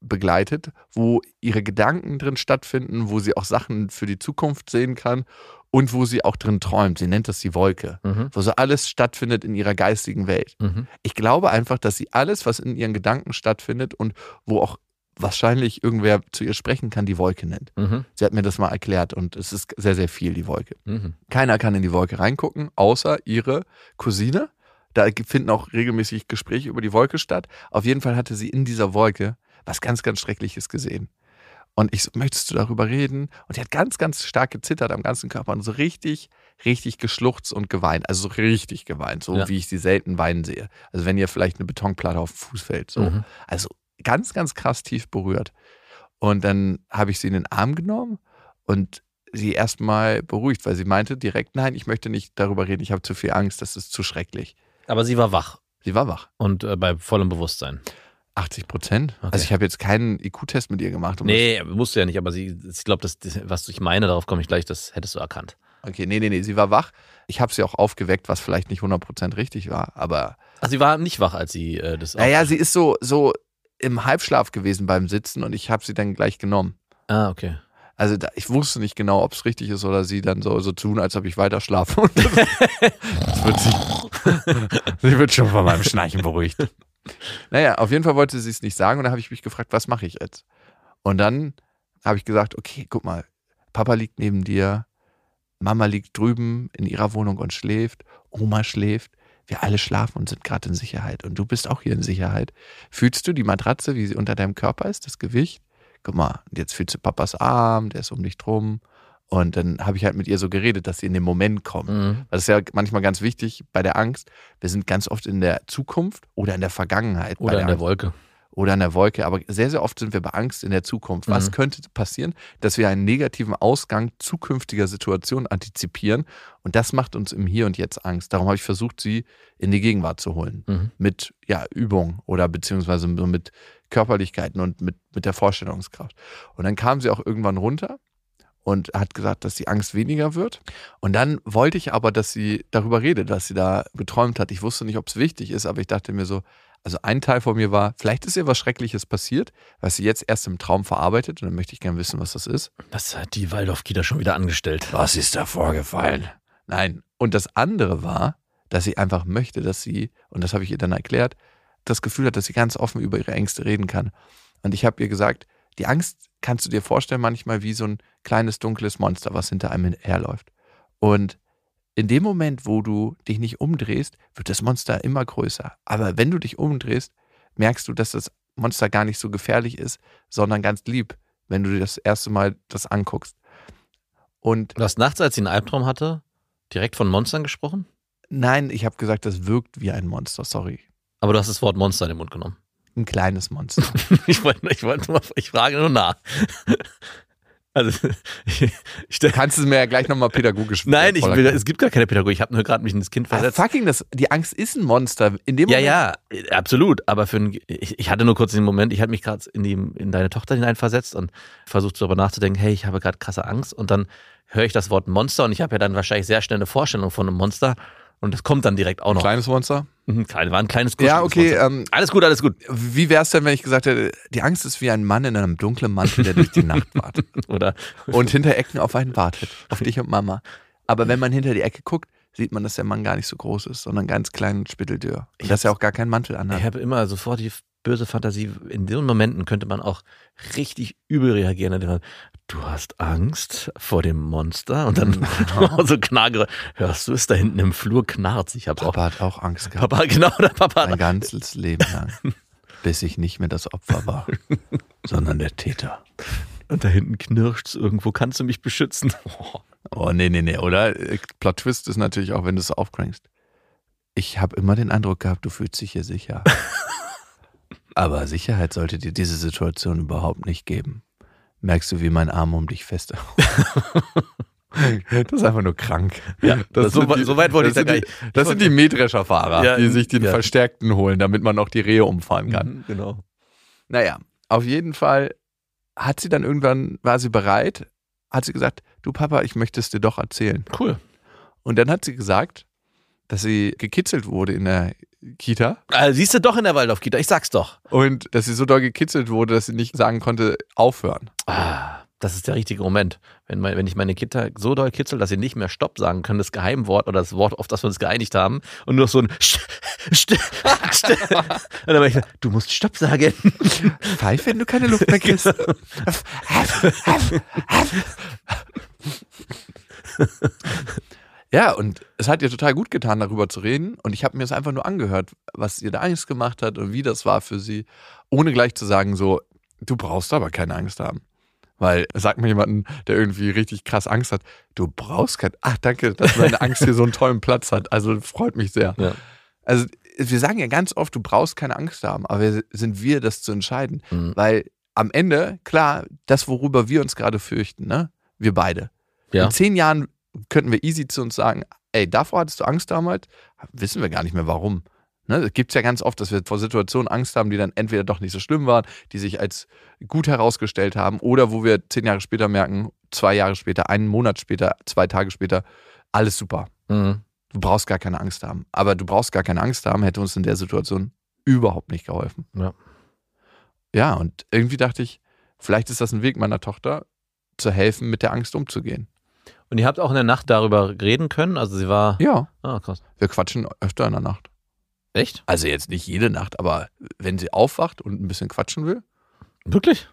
Speaker 2: begleitet, wo ihre Gedanken drin stattfinden, wo sie auch Sachen für die Zukunft sehen kann und wo sie auch drin träumt. Sie nennt das die Wolke,
Speaker 1: Mhm.
Speaker 2: wo so alles stattfindet in ihrer geistigen Welt.
Speaker 1: Mhm.
Speaker 2: Ich glaube einfach, dass sie alles, was in ihren Gedanken stattfindet und wo auch wahrscheinlich irgendwer zu ihr sprechen kann, die Wolke nennt.
Speaker 1: Mhm.
Speaker 2: Sie hat mir das mal erklärt und es ist sehr, sehr viel, die Wolke.
Speaker 1: Mhm.
Speaker 2: Keiner kann in die Wolke reingucken, außer ihre Cousine. Da finden auch regelmäßig Gespräche über die Wolke statt. Auf jeden Fall hatte sie in dieser Wolke was ganz, ganz Schreckliches gesehen. Und ich so, möchtest du darüber reden? Und die hat ganz, ganz stark gezittert am ganzen Körper und so richtig, richtig geschluchzt und geweint. Also so richtig geweint, so
Speaker 1: Ja.
Speaker 2: wie ich sie selten weinen sehe. Also wenn ihr vielleicht eine Betonplatte auf den Fuß fällt. So.
Speaker 1: Mhm.
Speaker 2: Also ganz, ganz krass tief berührt. Und dann habe ich sie in den Arm genommen und sie erstmal beruhigt, weil sie meinte direkt, nein, ich möchte nicht darüber reden, ich habe zu viel Angst, das ist zu schrecklich.
Speaker 1: Aber sie war wach
Speaker 2: Sie war wach.
Speaker 1: und äh, bei vollem Bewusstsein.
Speaker 2: 80 Prozent.
Speaker 1: Okay.
Speaker 2: Also ich habe jetzt keinen IQ-Test mit ihr gemacht. um
Speaker 1: Nee, musste ja nicht, aber sie, ich glaube, das, was ich meine, darauf komme ich gleich, das hättest du erkannt.
Speaker 2: Okay, nee, nee, nee, sie war wach. Ich habe sie auch aufgeweckt, was vielleicht nicht 100 Prozent richtig war, aber
Speaker 1: Also sie war nicht wach, als sie äh, das.
Speaker 2: naja, sie ist so, so im Halbschlaf gewesen beim Sitzen und ich habe sie dann gleich genommen.
Speaker 1: Ah, okay.
Speaker 2: Also da, ich wusste nicht genau, ob es richtig ist oder sie dann so, so tun, als ob ich weiter schlafe. Und das, das wird sie, sie wird schon von meinem Schnarchen beruhigt. Naja, auf jeden Fall wollte sie es nicht sagen und dann habe ich mich gefragt, was mache ich jetzt? Und dann habe ich gesagt, okay, guck mal, Papa liegt neben dir, Mama liegt drüben in ihrer Wohnung und schläft, Oma schläft, wir alle schlafen und sind gerade in Sicherheit und du bist auch hier in Sicherheit. Fühlst du die Matratze, wie sie unter deinem Körper ist, das Gewicht? Guck mal, jetzt fühlst du Papas Arm, der ist um dich drum. Und dann habe ich halt mit ihr so geredet, dass sie in den Moment kommt.
Speaker 1: Mhm.
Speaker 2: Das ist ja manchmal ganz wichtig bei der Angst. Wir sind ganz oft in der Zukunft oder in der Vergangenheit.
Speaker 1: Oder in der
Speaker 2: Angst.
Speaker 1: Wolke.
Speaker 2: Oder in der Wolke. Aber sehr, sehr oft sind wir bei Angst in der Zukunft. Was
Speaker 1: Mhm.
Speaker 2: könnte passieren? Dass wir einen negativen Ausgang zukünftiger Situationen antizipieren. Und das macht uns im Hier und Jetzt Angst. Darum habe ich versucht, sie in die Gegenwart zu holen.
Speaker 1: Mhm.
Speaker 2: Mit ja, Übung oder beziehungsweise mit Körperlichkeiten und mit, mit der Vorstellungskraft. Und dann kam sie auch irgendwann runter und hat gesagt, dass die Angst weniger wird. Und dann wollte ich aber, dass sie darüber redet, was sie da geträumt hat. Ich wusste nicht, ob es wichtig ist, aber ich dachte mir so, also ein Teil von mir war, vielleicht ist ihr was Schreckliches passiert, was sie jetzt erst im Traum verarbeitet. Und dann möchte ich gerne wissen, was das ist.
Speaker 1: Was hat die Waldorf-Kita schon wieder angestellt?
Speaker 2: Was ist da vorgefallen? Nein. Und das andere war, dass sie einfach möchte, dass sie, und das habe ich ihr dann erklärt, das Gefühl hat, dass sie ganz offen über ihre Ängste reden kann. Und ich habe ihr gesagt, die Angst kannst du dir vorstellen manchmal wie so ein kleines dunkles Monster, was hinter einem herläuft. Und in dem Moment, wo du dich nicht umdrehst, wird das Monster immer größer. Aber wenn du dich umdrehst, merkst du, dass das Monster gar nicht so gefährlich ist, sondern ganz lieb, wenn du dir das erste Mal das anguckst. Und
Speaker 1: Du hast nachts, als sie einen Albtraum hatte, direkt von Monstern gesprochen?
Speaker 2: Nein, ich habe gesagt, das wirkt wie ein Monster, sorry.
Speaker 1: Aber du hast das Wort Monster in den Mund genommen.
Speaker 2: Ein kleines Monster.
Speaker 1: Ich wollte ich wollte nur, ich frage nur nach. Also, ich, ich,
Speaker 2: Kannst du es mir ja gleich nochmal pädagogisch
Speaker 1: nein, ich will, es gibt gar keine Pädagogik. Ich habe nur gerade mich ins Kind
Speaker 2: Ah,
Speaker 1: versetzt.
Speaker 2: fucking, das, die Angst ist ein Monster. In dem
Speaker 1: Ja,
Speaker 2: Moment,
Speaker 1: ja, absolut. Aber für ein, ich, ich hatte nur kurz den Moment, ich hatte mich gerade in, die, in deine Tochter hineinversetzt und versucht darüber nachzudenken, hey, ich habe gerade krasse Angst. Und dann höre ich das Wort Monster und ich habe ja dann wahrscheinlich sehr schnell eine Vorstellung von einem Monster. Und das kommt dann direkt auch noch.
Speaker 2: Kleines Monster?
Speaker 1: Mhm, Klein, war ein kleines
Speaker 2: Ja, okay. Ähm,
Speaker 1: Alles gut, alles gut.
Speaker 2: wie wäre es denn, wenn ich gesagt hätte, die Angst ist wie ein Mann in einem dunklen Mantel, der durch die Nacht wartet
Speaker 1: Oder
Speaker 2: und hinter Ecken auf einen wartet, auf dich und Mama. Aber wenn man hinter die Ecke guckt, sieht man, dass der Mann gar nicht so groß ist, sondern ganz klein und spitteldürr. Und dass er auch gar keinen Mantel
Speaker 1: ich
Speaker 2: anhat.
Speaker 1: habe immer sofort die böse Fantasie, in diesen Momenten könnte man auch richtig übel reagieren. Du hast Angst vor dem Monster und dann so Knagere. Hörst du es da hinten im Flur knarrt? Ich habe auch
Speaker 2: Papa hat auch Angst gehabt.
Speaker 1: Papa, genau, der Papa.
Speaker 2: Mein ganzes Leben lang. Bis ich nicht mehr das Opfer war, sondern der Täter.
Speaker 1: Und da hinten knirscht's irgendwo. Kannst du mich beschützen? Oh.
Speaker 2: Oh, nee, nee, nee, oder? Äh, Plot Twist ist natürlich auch, wenn du es aufcrankst. Ich habe immer den Eindruck gehabt, du fühlst dich hier sicher. Aber Sicherheit sollte dir diese Situation überhaupt nicht geben. Merkst du, wie mein Arm um dich fest. Das ist einfach nur krank.
Speaker 1: Ja, das- so
Speaker 2: sind
Speaker 1: weit- so weit wollte
Speaker 2: das
Speaker 1: ich da
Speaker 2: sind
Speaker 1: gar
Speaker 2: die-
Speaker 1: nicht.
Speaker 2: Das sind die Mähdrescherfahrer,
Speaker 1: Ja,
Speaker 2: die sich den
Speaker 1: ja.
Speaker 2: Verstärkten holen, damit man auch die Rehe umfahren kann.
Speaker 1: Mhm, Genau.
Speaker 2: Naja, auf jeden Fall hat sie dann irgendwann, war sie bereit, hat sie gesagt, du Papa, ich möchte es dir doch erzählen.
Speaker 1: Cool.
Speaker 2: Und dann hat sie gesagt, dass sie gekitzelt wurde in der Kita
Speaker 1: Also, siehst du doch in der Waldorf-Kita, ich sag's doch.
Speaker 2: und dass sie so doll gekitzelt wurde, dass sie nicht sagen konnte, aufhören.
Speaker 1: Ah, das ist der richtige Moment. Wenn, mein, wenn ich meine Kinder so doll kitzel, dass sie nicht mehr Stopp sagen können, das Geheimwort oder das Wort, auf das wir uns geeinigt haben, und nur so ein St, St, St. Und dann war ich so, du musst Stopp sagen.
Speaker 2: Pfeif, wenn du keine Luft mehr kriegst. Ja, und es hat ihr total gut getan, darüber zu reden. Und ich habe mir es einfach nur angehört, was ihr da Angst gemacht hat und wie das war für sie, ohne gleich zu sagen, so, du brauchst aber keine Angst haben. Weil, sag mir jemanden, der irgendwie richtig krass Angst hat, du brauchst keine, ach danke, dass meine Angst hier so einen tollen Platz hat. Also freut mich sehr.
Speaker 1: Ja.
Speaker 2: Also wir sagen ja ganz oft, du brauchst keine Angst haben, aber wir, sind wir, das zu entscheiden.
Speaker 1: Mhm.
Speaker 2: Weil am Ende, klar, das, worüber wir uns gerade fürchten, ne? Wir beide.
Speaker 1: Ja.
Speaker 2: In zehn Jahren könnten wir easy zu uns sagen, ey, davor hattest du Angst damals, wissen wir gar nicht mehr warum. Ne? Es gibt ja ganz oft, dass wir vor Situationen Angst haben, die dann entweder doch nicht so schlimm waren, die sich als gut herausgestellt haben, oder wo wir zehn Jahre später merken, zwei Jahre später, einen Monat später, zwei Tage später, alles super.
Speaker 1: Mhm.
Speaker 2: Du brauchst gar keine Angst haben. Aber du brauchst gar keine Angst haben, hätte uns in der Situation überhaupt nicht geholfen.
Speaker 1: Ja.
Speaker 2: Ja, und irgendwie dachte ich, vielleicht ist das ein Weg meiner Tochter, zu helfen, mit der Angst umzugehen.
Speaker 1: Und ihr habt auch in der Nacht darüber reden können? Also sie war.
Speaker 2: Ja,
Speaker 1: Ah, krass.
Speaker 2: wir quatschen öfter in der Nacht.
Speaker 1: Echt?
Speaker 2: Also jetzt nicht jede Nacht, aber wenn sie aufwacht und ein bisschen quatschen will.
Speaker 1: Wirklich?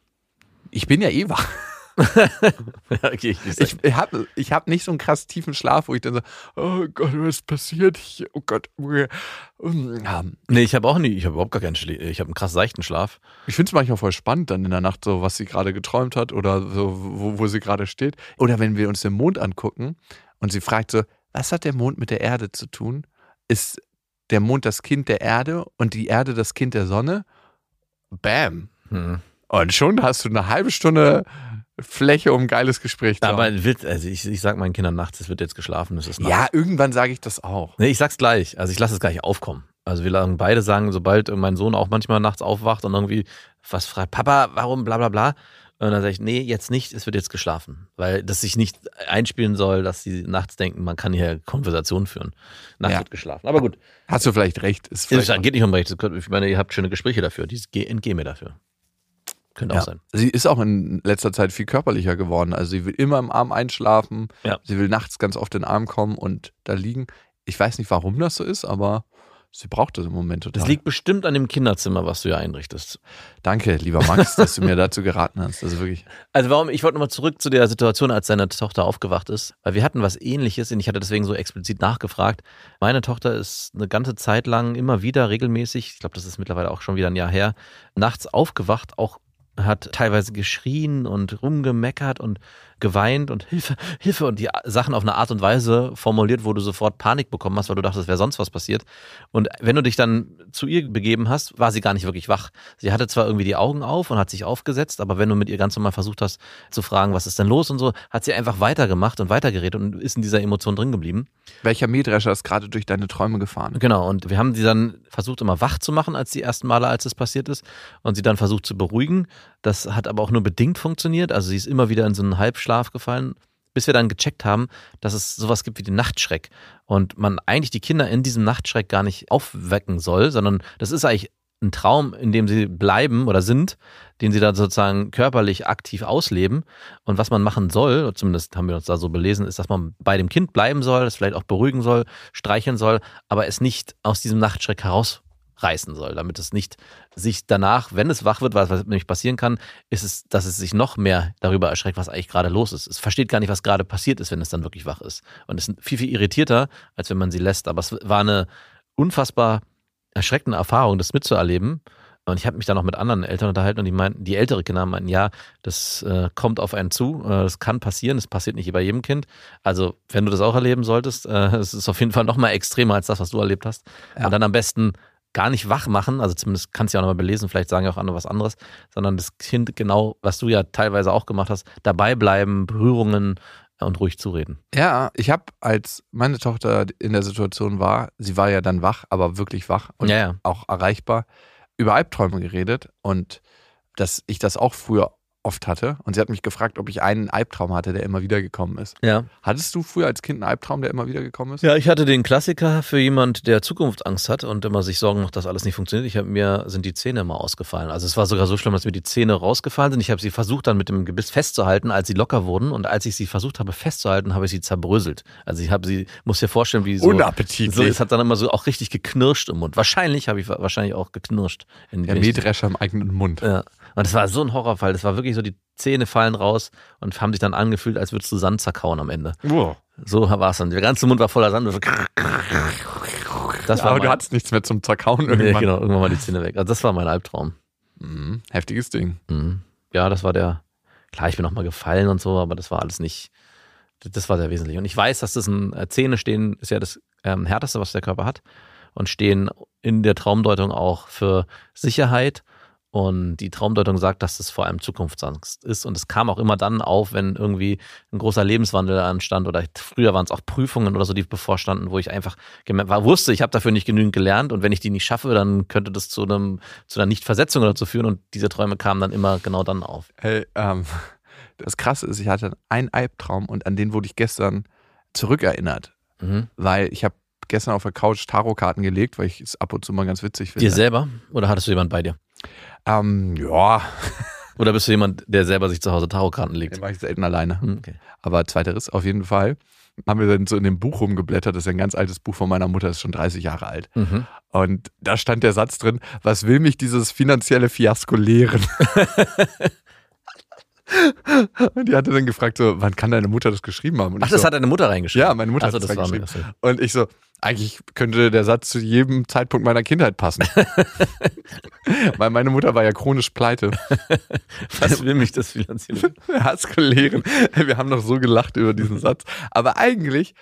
Speaker 2: Ich bin ja eh wach.
Speaker 1: Ja, okay, ich, ich,
Speaker 2: habe ich hab nicht so einen krass tiefen Schlaf, wo ich dann so, oh Gott, was passiert? Ich, oh Gott. Ja.
Speaker 1: nee, ich habe auch nie, ich habe überhaupt gar keinen Schlaf. Ich habe einen krass seichten Schlaf.
Speaker 2: Ich finde es manchmal voll spannend dann in der Nacht, so was sie gerade geträumt hat oder so, wo, wo sie gerade steht. Oder wenn wir uns den Mond angucken und sie fragt so, was hat der Mond mit der Erde zu tun? Ist der Mond das Kind der Erde und die Erde das Kind der Sonne? Bam.
Speaker 1: Hm.
Speaker 2: Und schon hast du eine halbe Stunde Fläche, um ein geiles Gespräch zu
Speaker 1: Aber
Speaker 2: haben.
Speaker 1: ein Witz, also ich, ich sag meinen Kindern nachts, es wird jetzt geschlafen, es ist Nacht.
Speaker 2: Ja, irgendwann sage ich das auch.
Speaker 1: Nee, ich sag's gleich. Also ich lasse es gleich aufkommen. Also wir sagen, beide sagen, sobald mein Sohn auch manchmal nachts aufwacht und irgendwie was fragt, Papa, warum, bla bla bla. Und dann sage ich, nee, jetzt nicht, es wird jetzt geschlafen. Weil das sich nicht einspielen soll, dass sie nachts denken, man kann hier Konversationen führen. Nachts
Speaker 2: Ja.
Speaker 1: wird geschlafen. Aber gut,
Speaker 2: Hast du vielleicht recht. Ist
Speaker 1: es
Speaker 2: vielleicht
Speaker 1: geht nicht um recht. Ich meine, ihr habt schöne Gespräche dafür. Die entgehen mir dafür. Könnte
Speaker 2: Ja.
Speaker 1: auch sein.
Speaker 2: Sie ist auch in letzter Zeit viel körperlicher geworden. Also sie will immer im Arm einschlafen.
Speaker 1: Ja.
Speaker 2: Sie will nachts ganz oft in den Arm kommen und da liegen. Ich weiß nicht, warum das so ist, aber sie braucht das im Moment total.
Speaker 1: Das liegt bestimmt an dem Kinderzimmer, was du ja einrichtest.
Speaker 2: Danke, lieber Max, dass du mir dazu geraten hast. Also wirklich.
Speaker 1: Also warum, ich wollte nochmal zurück zu der Situation, als deine Tochter aufgewacht ist, weil wir hatten was ähnliches und ich hatte deswegen so explizit nachgefragt. Meine Tochter ist eine ganze Zeit lang immer wieder regelmäßig, ich glaube, das ist mittlerweile auch schon wieder ein Jahr her, nachts aufgewacht, auch hat teilweise geschrien und rumgemeckert und geweint und Hilfe, Hilfe und die Sachen auf eine Art und Weise formuliert, wo du sofort Panik bekommen hast, weil du dachtest, es wäre sonst was passiert. Und wenn du dich dann zu ihr begeben hast, war sie gar nicht wirklich wach. Sie hatte zwar irgendwie die Augen auf und hat sich aufgesetzt, aber wenn du mit ihr ganz normal versucht hast zu fragen, was ist denn los und so, hat sie einfach weitergemacht und weitergeredet und ist in dieser Emotion drin geblieben.
Speaker 2: Welcher Mähdrescher ist gerade durch deine Träume gefahren?
Speaker 1: Genau, und wir haben sie dann versucht, immer wach zu machen, als die ersten Male, als es passiert ist, und sie dann versucht zu beruhigen. Das hat aber auch nur bedingt funktioniert. Also sie ist immer wieder in so einen Halbschlaf gefallen, bis wir dann gecheckt haben, dass es sowas gibt wie den Nachtschreck. Und man eigentlich die Kinder in diesem Nachtschreck gar nicht aufwecken soll, sondern das ist eigentlich ein Traum, in dem sie bleiben oder sind, den sie dann sozusagen körperlich aktiv ausleben. Und was man machen soll, zumindest haben wir uns da so belesen, ist, dass man bei dem Kind bleiben soll, es vielleicht auch beruhigen soll, streicheln soll, aber es nicht aus diesem Nachtschreck herausreißen soll, damit es nicht sich danach, wenn es wach wird, was, was nämlich passieren kann, ist es, dass es sich noch mehr darüber erschreckt, was eigentlich gerade los ist. Es versteht gar nicht, was gerade passiert ist, wenn es dann wirklich wach ist. Und es ist viel, viel irritierter, als wenn man sie lässt. Aber es war eine unfassbar erschreckende Erfahrung, das mitzuerleben. Und ich habe mich dann noch mit anderen Eltern unterhalten und die meinten, die ältere Kinder meinten, ja, das äh, kommt auf einen zu, äh, das kann passieren, das passiert nicht bei jedem Kind. Also, wenn du das auch erleben solltest, äh, es ist auf jeden Fall noch mal extremer als das, was du erlebt hast.
Speaker 2: Ja.
Speaker 1: Und dann am besten gar nicht wach machen, also zumindest kannst du ja auch nochmal belesen, vielleicht sagen ja auch andere was anderes, sondern das Kind genau, was du ja teilweise auch gemacht hast, dabei bleiben, Berührungen und ruhig zureden.
Speaker 2: Ja, ich habe, als meine Tochter in der Situation war, sie war ja dann wach, aber wirklich wach und
Speaker 1: Ja, ja.
Speaker 2: auch erreichbar, über Albträume geredet und dass ich das auch früher oft hatte. Und sie hat mich gefragt, ob ich einen Albtraum hatte, der immer wieder gekommen ist.
Speaker 1: Ja.
Speaker 2: Hattest du früher als Kind einen Albtraum, der immer wieder gekommen ist?
Speaker 1: Ja, ich hatte den Klassiker für jemand, der Zukunftsangst hat und immer sich Sorgen macht, dass alles nicht funktioniert. Ich habe mir sind die Zähne immer ausgefallen. Also es war sogar so schlimm, dass mir die Zähne rausgefallen sind. Ich habe sie versucht dann mit dem Gebiss festzuhalten, als sie locker wurden und als ich sie versucht habe festzuhalten, habe ich sie zerbröselt. Also ich habe sie, muss dir vorstellen, wie so
Speaker 2: Unappetitlich.
Speaker 1: So, es hat dann immer so auch richtig geknirscht im Mund. Wahrscheinlich habe ich wahrscheinlich auch geknirscht. In,
Speaker 2: Der Mähdrescher im eigenen Mund.
Speaker 1: ja. Und es war so ein Horrorfall. Das war wirklich so, die Zähne fallen raus und haben sich dann angefühlt, als würdest du Sand zerkauen am Ende.
Speaker 2: Wow.
Speaker 1: So war es dann. Der ganze Mund war voller Sand. Das war
Speaker 2: Aber du
Speaker 1: mein-
Speaker 2: hattest nichts mehr zum Zerkauen
Speaker 1: Nee,
Speaker 2: irgendwann.
Speaker 1: genau, irgendwann mal die Zähne weg. Also das war mein Albtraum.
Speaker 2: Mhm. Heftiges Ding.
Speaker 1: Mhm. Ja, das war der. Klar, ich bin auch mal gefallen und so, aber das war alles nicht. Das war sehr wesentlich. Und ich weiß, dass das ein äh, Zähne stehen, ist ja das ähm, härteste, was der Körper hat. Und stehen in der Traumdeutung auch für Sicherheit. Und die Traumdeutung sagt, dass das vor allem Zukunftsangst ist. Und es kam auch immer dann auf, wenn irgendwie ein großer Lebenswandel anstand oder früher waren es auch Prüfungen oder so, die bevorstanden, wo ich einfach war, wusste, ich habe dafür nicht genügend gelernt und wenn ich die nicht schaffe, dann könnte das zu einem zu einer Nichtversetzung oder so führen. Und diese Träume kamen dann immer genau dann auf.
Speaker 2: Hey, ähm, das Krasse ist, ich hatte einen Albtraum und an den wurde ich gestern zurückerinnert,
Speaker 1: Mhm.
Speaker 2: weil ich habe gestern auf der Couch Tarotkarten gelegt, weil ich es ab und zu mal ganz witzig finde.
Speaker 1: Dir selber oder hattest du jemanden bei dir?
Speaker 2: Ähm, ja,
Speaker 1: Oder bist du jemand, der selber sich zu Hause Tarotkarten legt?
Speaker 2: den mache ich selten alleine.
Speaker 1: Hm, Okay.
Speaker 2: Aber zweiteres auf jeden Fall. Haben wir dann so in dem Buch rumgeblättert, das ist ja ein ganz altes Buch von meiner Mutter, ist schon 30 Jahre alt.
Speaker 1: Mhm.
Speaker 2: Und da stand der Satz drin, was will mich dieses finanzielle Fiasko lehren? Und die hatte dann gefragt, so, wann kann deine Mutter das geschrieben haben? Und
Speaker 1: Ach, das
Speaker 2: so,
Speaker 1: hat deine Mutter reingeschrieben.
Speaker 2: Ja, meine Mutter
Speaker 1: Ach so,
Speaker 2: hat das
Speaker 1: das mir
Speaker 2: reingeschrieben.
Speaker 1: das.
Speaker 2: Und ich so, eigentlich könnte der Satz zu jedem Zeitpunkt meiner Kindheit passen. Weil meine Mutter war ja chronisch pleite.
Speaker 1: Was will mich das finanzieren?
Speaker 2: Hasskoleren. Wir haben noch so gelacht über diesen Satz. Aber eigentlich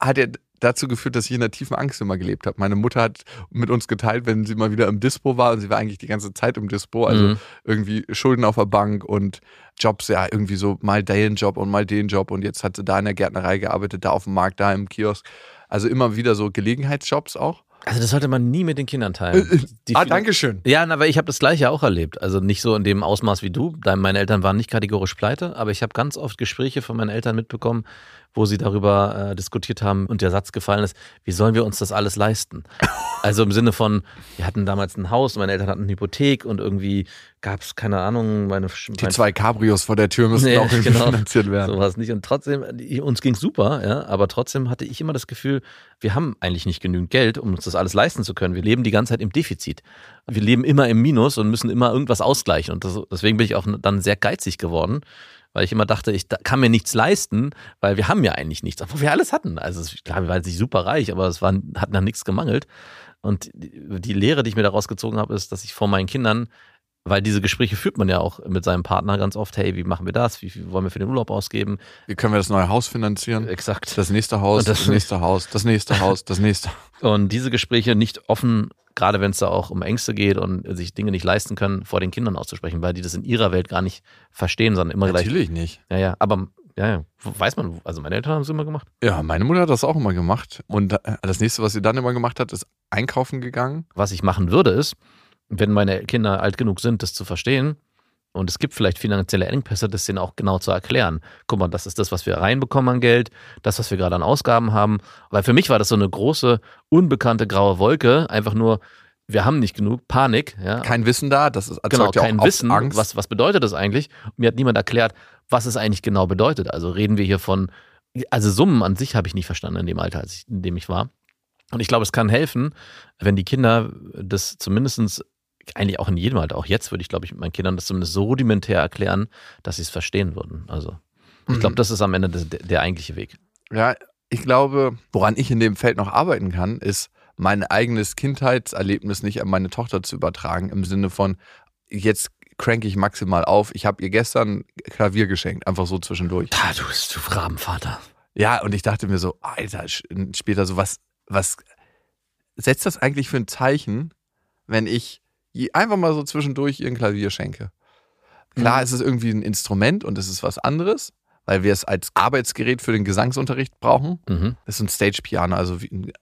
Speaker 2: hat er dazu geführt, dass ich in der tiefen Angst immer gelebt habe. Meine Mutter hat mit uns geteilt, wenn sie mal wieder im Dispo war und sie war eigentlich die ganze Zeit im Dispo, also
Speaker 1: Mhm.
Speaker 2: irgendwie Schulden auf der Bank und Jobs, ja, irgendwie so mal den Job und mal den Job und jetzt hat sie da in der Gärtnerei gearbeitet, da auf dem Markt, da im Kiosk. Also immer wieder so Gelegenheitsjobs auch.
Speaker 1: Also das sollte man nie mit den Kindern teilen. Die
Speaker 2: ah, danke schön.
Speaker 1: Ja, aber ich habe das gleiche auch erlebt. Also nicht so in dem Ausmaß wie du. Meine Eltern waren nicht kategorisch pleite, aber ich habe ganz oft Gespräche von meinen Eltern mitbekommen, wo sie darüber äh, diskutiert haben und der Satz gefallen ist, wie sollen wir uns das alles leisten? Also im Sinne von, wir hatten damals ein Haus, meine Eltern hatten eine Hypothek und irgendwie gab es, keine Ahnung, meine
Speaker 2: Die zwei Cabrios vor der Tür müssen
Speaker 1: Nee,
Speaker 2: auch irgendwie
Speaker 1: genau.
Speaker 2: finanziert werden.
Speaker 1: So war es nicht. Und trotzdem, uns ging's super, ja, aber trotzdem hatte ich immer das Gefühl, wir haben eigentlich nicht genügend Geld, um uns das alles leisten zu können. Wir leben die ganze Zeit im Defizit. Wir leben immer im Minus und müssen immer irgendwas ausgleichen. Und das, deswegen bin ich auch dann sehr geizig geworden, weil ich immer dachte, ich kann mir nichts leisten, weil wir haben ja eigentlich nichts, obwohl wir alles hatten. Also klar, wir waren nicht super reich, aber es war, hat nach nichts gemangelt. Und die Lehre, die ich mir daraus gezogen habe, ist, dass ich vor meinen Kindern weil diese Gespräche führt man ja auch mit seinem Partner ganz oft. Hey, wie machen wir das? Wie viel wollen wir für den Urlaub ausgeben?
Speaker 2: Wie können wir das neue Haus finanzieren?
Speaker 1: Exakt.
Speaker 2: Das nächste Haus, das,
Speaker 1: das-
Speaker 2: nächste Haus, das nächste Haus, das nächste.
Speaker 1: Und diese Gespräche nicht offen, gerade wenn es da auch um Ängste geht und sich Dinge nicht leisten können, vor den Kindern auszusprechen, weil die das in ihrer Welt gar nicht verstehen, sondern immer gleich.
Speaker 2: Natürlich nicht.
Speaker 1: Ja, ja. Aber ja, ja, weiß man, also meine Eltern haben es immer gemacht.
Speaker 2: Ja, meine Mutter hat das auch immer gemacht. Und äh, das nächste, was sie dann immer gemacht hat, ist einkaufen gegangen.
Speaker 1: Was ich machen würde, ist, wenn meine Kinder alt genug sind, das zu verstehen, und es gibt vielleicht finanzielle Engpässe, das denen auch genau zu erklären. Guck mal, das ist das, was wir reinbekommen an Geld, das, was wir gerade an Ausgaben haben. Weil für mich war das so eine große, unbekannte graue Wolke, einfach nur, wir haben nicht genug, Panik. Ja.
Speaker 2: Kein Wissen da, das ist
Speaker 1: genau,
Speaker 2: ja
Speaker 1: kein Wissen,
Speaker 2: Angst.
Speaker 1: was, was bedeutet das eigentlich? Mir hat niemand erklärt, was es eigentlich genau bedeutet. Also reden wir hier von, also Summen an sich habe ich nicht verstanden in dem Alter, in dem ich war. Und ich glaube, es kann helfen, wenn die Kinder das zumindestens eigentlich auch in jedem Alter, auch jetzt würde ich, glaube ich, mit meinen Kindern das zumindest so rudimentär erklären, dass sie es verstehen würden. Also ich glaube,
Speaker 2: Mhm.
Speaker 1: das ist am Ende der, der eigentliche Weg.
Speaker 2: Ja, ich glaube, woran ich in dem Feld noch arbeiten kann, ist mein eigenes Kindheitserlebnis nicht an meine Tochter zu übertragen, im Sinne von, jetzt crank ich maximal auf. Ich habe ihr gestern Klavier geschenkt, einfach so zwischendurch.
Speaker 1: Da, du bist du Rabenvater.
Speaker 2: Ja, und ich dachte mir so, Alter, später so, was, was setzt das eigentlich für ein Zeichen, wenn ich einfach mal so zwischendurch ihr ein Klavier schenke? Klar,
Speaker 1: Mhm.
Speaker 2: es ist irgendwie ein Instrument und es ist was anderes, weil wir es als Arbeitsgerät für den Gesangsunterricht brauchen.
Speaker 1: Mhm.
Speaker 2: Das ist ein Stage-Piano, also wie ein,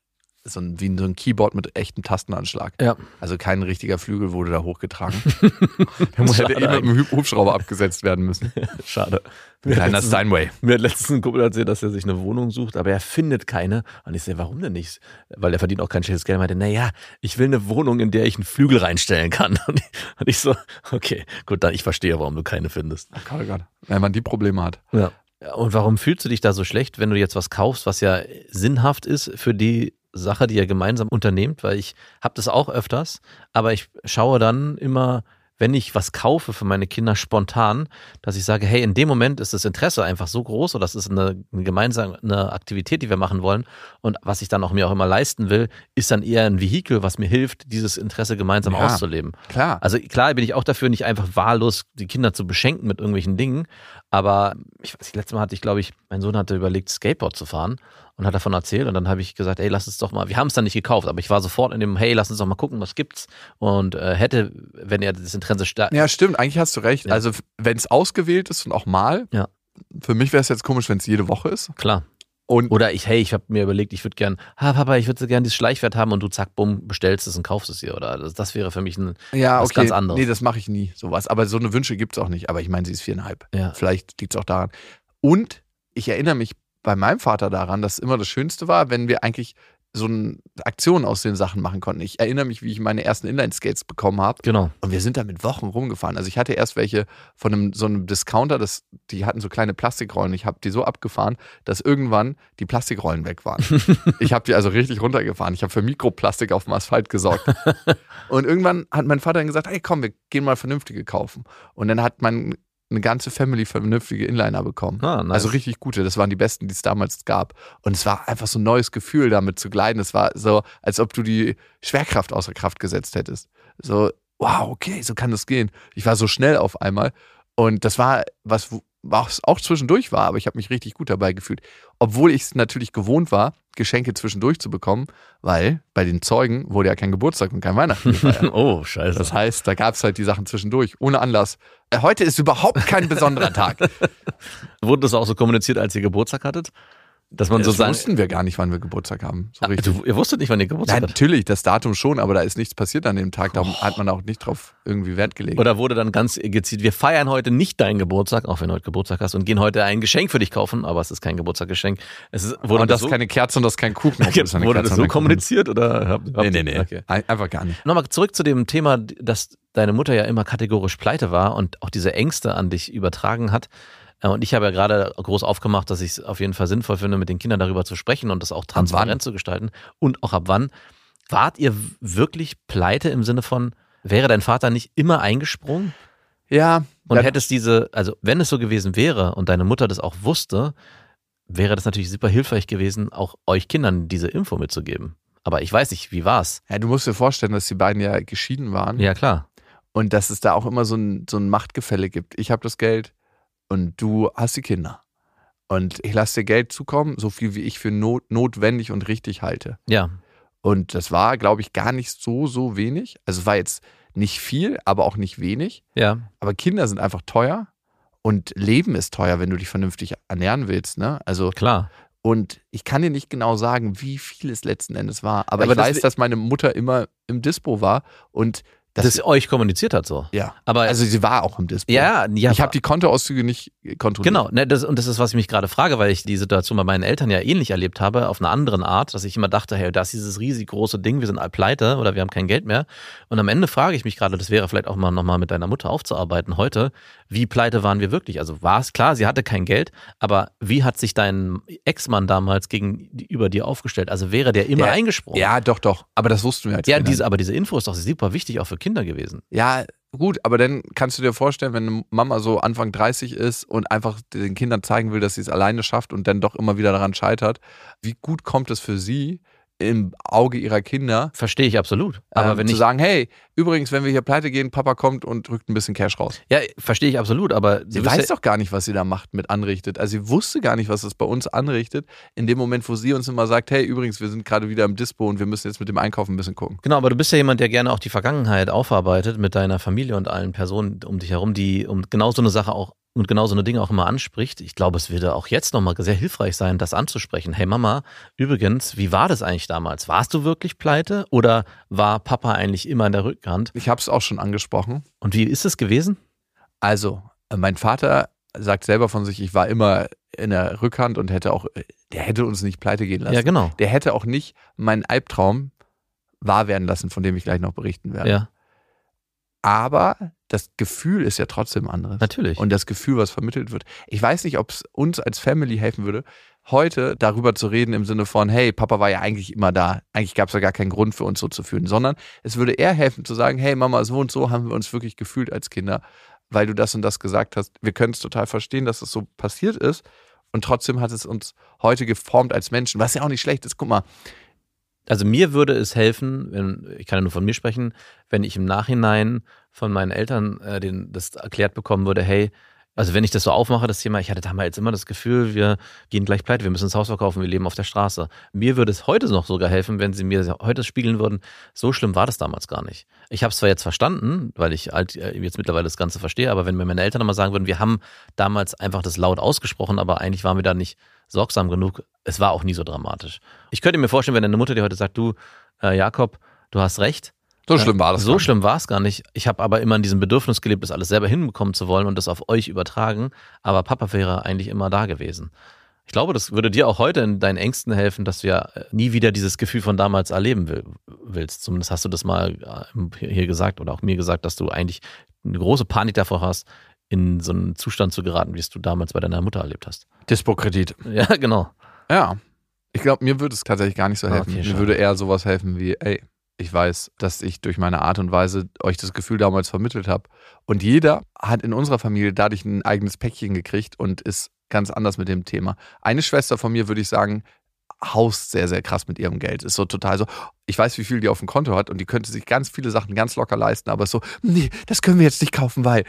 Speaker 2: so ein, wie so ein Keyboard mit echtem Tastenanschlag.
Speaker 1: Ja.
Speaker 2: Also kein richtiger Flügel wurde da hochgetragen. Der muss hätte
Speaker 1: Schade
Speaker 2: eh mit einem Hub- Hubschrauber abgesetzt werden müssen.
Speaker 1: Schade.
Speaker 2: Kleiner Steinway.
Speaker 1: Mir hat letztens ein Kumpel erzählt, dass er sich eine Wohnung sucht, aber er findet keine. Und ich sehe, warum denn nicht? Weil er verdient auch kein schlechtes Geld. Er meinte, naja, ich will eine Wohnung, in der ich einen Flügel reinstellen kann. Und ich, so, okay, gut, dann ich verstehe, warum du keine findest.
Speaker 2: Oh Gott, oh Gott. Wenn man die Probleme hat.
Speaker 1: Ja. Und warum fühlst du dich da so schlecht, wenn du jetzt was kaufst, was ja sinnhaft ist für die Sache, die ihr gemeinsam unternehmt? Weil ich habe das auch öfters, aber ich schaue dann immer, wenn ich was kaufe für meine Kinder spontan, dass ich sage, hey, in dem Moment ist das Interesse einfach so groß oder das ist eine, eine gemeinsame Aktivität, die wir machen wollen. Und was ich dann auch mir auch immer leisten will, ist dann eher ein Vehikel, was mir hilft, dieses Interesse gemeinsam
Speaker 2: Ja.
Speaker 1: auszuleben.
Speaker 2: Klar.
Speaker 1: Also klar bin ich auch dafür, nicht einfach wahllos die Kinder zu beschenken mit irgendwelchen Dingen. Aber ich weiß, nicht, letztes Mal hatte ich, glaube ich, mein Sohn hatte überlegt, Skateboard zu fahren und hat davon erzählt. Und dann habe ich gesagt, ey, lass uns doch mal, wir haben es dann nicht gekauft, aber ich war sofort in dem, hey, lass uns doch mal gucken, was gibt's. Und äh, hätte, wenn er das Interesse stark.
Speaker 2: Ja, stimmt, eigentlich hast du recht.
Speaker 1: Ja.
Speaker 2: Also, wenn es ausgewählt ist und auch mal,
Speaker 1: Ja.
Speaker 2: für mich wäre es jetzt komisch, wenn es jede Woche ist.
Speaker 1: Klar.
Speaker 2: Und
Speaker 1: Oder ich, hey, ich habe mir überlegt, ich würde gern, ah, Papa, ich würde gern dieses Schleichwert haben und du zack, bumm, bestellst es und kaufst es dir. Oder das, das wäre für mich ein,
Speaker 2: ja,
Speaker 1: was
Speaker 2: okay.
Speaker 1: ganz anderes.
Speaker 2: Nee, das mache ich nie, sowas. Aber so eine Wünsche gibt es auch nicht. Aber ich meine, sie ist viereinhalb.
Speaker 1: Ja.
Speaker 2: Vielleicht liegt es auch daran. Und ich erinnere mich bei meinem Vater daran, dass immer das Schönste war, wenn wir eigentlich so eine Aktion aus den Sachen machen konnten. Ich erinnere mich, wie ich meine ersten Inline-Skates bekommen habe.
Speaker 1: genau.
Speaker 2: Und wir sind damit Wochen rumgefahren. Also ich hatte erst welche von einem, so einem Discounter, das, die hatten so kleine Plastikrollen. Ich habe die so abgefahren, dass irgendwann die Plastikrollen weg waren. ich habe die also richtig runtergefahren. Ich habe für Mikroplastik auf dem Asphalt gesorgt. Und irgendwann hat mein Vater dann gesagt, hey komm, wir gehen mal vernünftige kaufen. Und dann hat man eine ganze Family vernünftige Inliner bekommen.
Speaker 1: Ah, nice.
Speaker 2: Also richtig gute. Das waren die besten, die es damals gab. Und es war einfach so ein neues Gefühl, damit zu gleiten. Es war so, als ob du die Schwerkraft außer Kraft gesetzt hättest. So, wow, okay, so kann das gehen. Ich war so schnell auf einmal. Und das war was, was auch zwischendurch war, aber ich habe mich richtig gut dabei gefühlt. Obwohl ich es natürlich gewohnt war, Geschenke zwischendurch zu bekommen, weil bei den Zeugen wurde ja kein Geburtstag und kein Weihnachten gefeiert.
Speaker 1: Oh, scheiße.
Speaker 2: Das heißt, da gab es halt die Sachen zwischendurch, ohne Anlass. Äh, Heute ist überhaupt kein besonderer Tag.
Speaker 1: Wurde das auch so kommuniziert, als ihr Geburtstag hattet? Dass man so
Speaker 2: das
Speaker 1: sagen.
Speaker 2: wussten wir gar nicht, wann wir Geburtstag haben. So
Speaker 1: Ah, du, ihr wusstet nicht, wann ihr Geburtstag hattet?
Speaker 2: natürlich, das Datum schon, aber da ist nichts passiert an dem Tag. Darum hat man auch nicht drauf irgendwie Wert gelegt.
Speaker 1: Oder wurde dann ganz gezielt, wir feiern heute nicht deinen Geburtstag, auch wenn du heute Geburtstag hast, und gehen heute ein Geschenk für dich kaufen, aber es ist kein Geburtstagsgeschenk. Es ist, wurde
Speaker 2: und das
Speaker 1: so,
Speaker 2: ist keine Kerze und das ist kein Kuchen.
Speaker 1: wurde das so kommuniziert oder habt,
Speaker 2: ist.
Speaker 1: habt
Speaker 2: Nee, nee, nee.
Speaker 1: Okay.
Speaker 2: Ein- Einfach gar nicht.
Speaker 1: Nochmal zurück zu dem Thema, dass deine Mutter ja immer kategorisch pleite war und auch diese Ängste an dich übertragen hat. Äh, Und ich habe ja gerade groß aufgemacht, dass ich es auf jeden Fall sinnvoll finde, mit den Kindern darüber zu sprechen und das auch transparent zu gestalten. Und auch ab wann. Wart ihr wirklich pleite im Sinne von, wäre dein Vater nicht immer eingesprungen?
Speaker 2: Ja,
Speaker 1: Und
Speaker 2: ja,
Speaker 1: hättest diese, also wenn es so gewesen wäre und deine Mutter das auch wusste, wäre das natürlich super hilfreich gewesen, auch euch Kindern diese Info mitzugeben. Aber ich weiß nicht, wie war's?
Speaker 2: ja, du musst dir vorstellen, dass die beiden ja geschieden waren
Speaker 1: Ja, klar.
Speaker 2: und dass es da auch immer so ein, so ein Machtgefälle gibt. Ich habe das Geld und du hast die Kinder. Und ich lasse dir Geld zukommen, so viel wie ich für not, notwendig und richtig halte.
Speaker 1: Ja.
Speaker 2: Und das war, glaube ich, gar nicht so, so wenig. Also es war jetzt nicht viel, aber auch nicht wenig.
Speaker 1: Ja.
Speaker 2: Aber Kinder sind einfach teuer und Leben ist teuer, wenn du dich vernünftig ernähren willst. Ne? Also,
Speaker 1: Klar.
Speaker 2: und ich kann dir nicht genau sagen, wie viel es letzten Endes war. Aber,
Speaker 1: Aber
Speaker 2: ich
Speaker 1: das-
Speaker 2: weiß, dass meine Mutter immer im Dispo war und dass
Speaker 1: das euch kommuniziert hat so.
Speaker 2: ja.
Speaker 1: Aber
Speaker 2: Also sie war auch im Display.
Speaker 1: ja, ja,
Speaker 2: Ich habe die Kontoauszüge nicht kontrolliert.
Speaker 1: Genau, ne, das, und das ist, was ich mich gerade frage, weil ich die Situation bei meinen Eltern ja ähnlich erlebt habe, auf einer anderen Art, dass ich immer dachte, hey, das ist dieses riesig große Ding, wir sind all pleite oder wir haben kein Geld mehr. Und am Ende frage ich mich gerade, das wäre vielleicht auch mal nochmal mit deiner Mutter aufzuarbeiten heute, wie pleite waren wir wirklich? Also war es klar, sie hatte kein Geld, aber wie hat sich dein Ex-Mann damals gegenüber dir aufgestellt? Also wäre der immer
Speaker 2: Der-
Speaker 1: eingesprungen?
Speaker 2: Ja, doch, doch. Aber das wussten wir als
Speaker 1: Ja, diese, aber diese Info ist doch super wichtig auch für Kinder gewesen.
Speaker 2: Ja, gut, aber dann kannst du dir vorstellen, wenn eine Mama so Anfang 30 ist und einfach den Kindern zeigen will, dass sie es alleine schafft und dann doch immer wieder daran scheitert, wie gut kommt es für sie im Auge ihrer Kinder,
Speaker 1: Verstehe ich absolut. Aber
Speaker 2: ähm,
Speaker 1: wenn
Speaker 2: zu
Speaker 1: ich
Speaker 2: sagen, hey, übrigens, wenn wir hier pleite gehen, Papa kommt und drückt ein bisschen Cash raus.
Speaker 1: ja, verstehe ich absolut, aber
Speaker 2: Sie weiß
Speaker 1: ja,
Speaker 2: doch gar nicht, was sie da macht, mit anrichtet. Also sie wusste gar nicht, was das bei uns anrichtet. In dem Moment, wo sie uns immer sagt, hey, übrigens, wir sind gerade wieder im Dispo und wir müssen jetzt mit dem Einkaufen ein bisschen gucken.
Speaker 1: Genau, aber du bist ja jemand, der gerne auch die Vergangenheit aufarbeitet mit deiner Familie und allen Personen um dich herum, die um genau so eine Sache auch und genau so eine Dinge auch immer anspricht. Ich glaube, es würde auch jetzt nochmal sehr hilfreich sein, das anzusprechen. Hey Mama, übrigens, wie war das eigentlich damals? Warst du wirklich pleite oder war Papa eigentlich immer in der Rückhand?
Speaker 2: Ich habe es auch schon angesprochen.
Speaker 1: Und wie ist es gewesen?
Speaker 2: Also, äh, mein Vater sagt selber von sich, ich war immer in der Rückhand und hätte auch, äh, der hätte uns nicht pleite gehen lassen.
Speaker 1: Ja, genau.
Speaker 2: Der hätte auch nicht meinen Albtraum wahr werden lassen, von dem ich gleich noch berichten werde.
Speaker 1: Ja,
Speaker 2: Aber das Gefühl ist ja trotzdem anderes.
Speaker 1: natürlich.
Speaker 2: Und das Gefühl, was vermittelt wird. Ich weiß nicht, ob es uns als Family helfen würde, heute darüber zu reden im Sinne von, hey, Papa war ja eigentlich immer da. Eigentlich gab es ja gar keinen Grund für uns so zu fühlen, sondern es würde eher helfen zu sagen, hey, Mama, so und so haben wir uns wirklich gefühlt als Kinder, weil du das und das gesagt hast. Wir können es total verstehen, dass es so passiert ist. Und trotzdem hat es uns heute geformt als Menschen, was ja auch nicht schlecht ist. Guck mal,
Speaker 1: Also mir würde es helfen, wenn, ich kann ja nur von mir sprechen, wenn ich im Nachhinein von meinen Eltern äh, den, das erklärt bekommen würde, hey, also wenn ich das so aufmache, das Thema, ich hatte damals immer das Gefühl, wir gehen gleich pleite, wir müssen das Haus verkaufen, wir leben auf der Straße. Mir würde es heute noch sogar helfen, wenn sie mir heute spiegeln würden, so schlimm war das damals gar nicht. Ich habe es zwar jetzt verstanden, weil ich halt äh, jetzt mittlerweile das Ganze verstehe, aber wenn mir meine Eltern mal sagen würden, wir haben damals einfach das laut ausgesprochen, aber eigentlich waren wir da nicht sorgsam genug, es war auch nie so dramatisch. Ich könnte mir vorstellen, wenn deine Mutter dir heute sagt, du, äh, Jakob, du hast recht,
Speaker 2: so schlimm war das.
Speaker 1: so
Speaker 2: gar nicht.
Speaker 1: schlimm war es gar nicht. Ich habe aber immer in diesem Bedürfnis gelebt, das alles selber hinbekommen zu wollen und das auf euch übertragen. Aber Papa wäre eigentlich immer da gewesen. Ich glaube, das würde dir auch heute in deinen Ängsten helfen, dass du ja äh, nie wieder dieses Gefühl von damals erleben will, willst. Zumindest hast du das mal äh, hier gesagt oder auch mir gesagt, dass du eigentlich eine große Panik davor hast, in so einen Zustand zu geraten, wie es du damals bei deiner Mutter erlebt hast.
Speaker 2: Dispo-Kredit.
Speaker 1: Ja, genau.
Speaker 2: Ja. Ich glaube, mir würde es tatsächlich gar nicht so
Speaker 1: Ah,
Speaker 2: helfen.
Speaker 1: okay,
Speaker 2: mir würde eher sowas helfen wie, ey, ich weiß, dass ich durch meine Art und Weise euch das Gefühl damals vermittelt habe. Und jeder hat in unserer Familie dadurch ein eigenes Päckchen gekriegt und ist ganz anders mit dem Thema. Eine Schwester von mir, würde ich sagen, haust sehr, sehr krass mit ihrem Geld. Ist so total so, ich weiß, wie viel die auf dem Konto hat und die könnte sich ganz viele Sachen ganz locker leisten, aber ist so, nee, das können wir jetzt nicht kaufen, weil,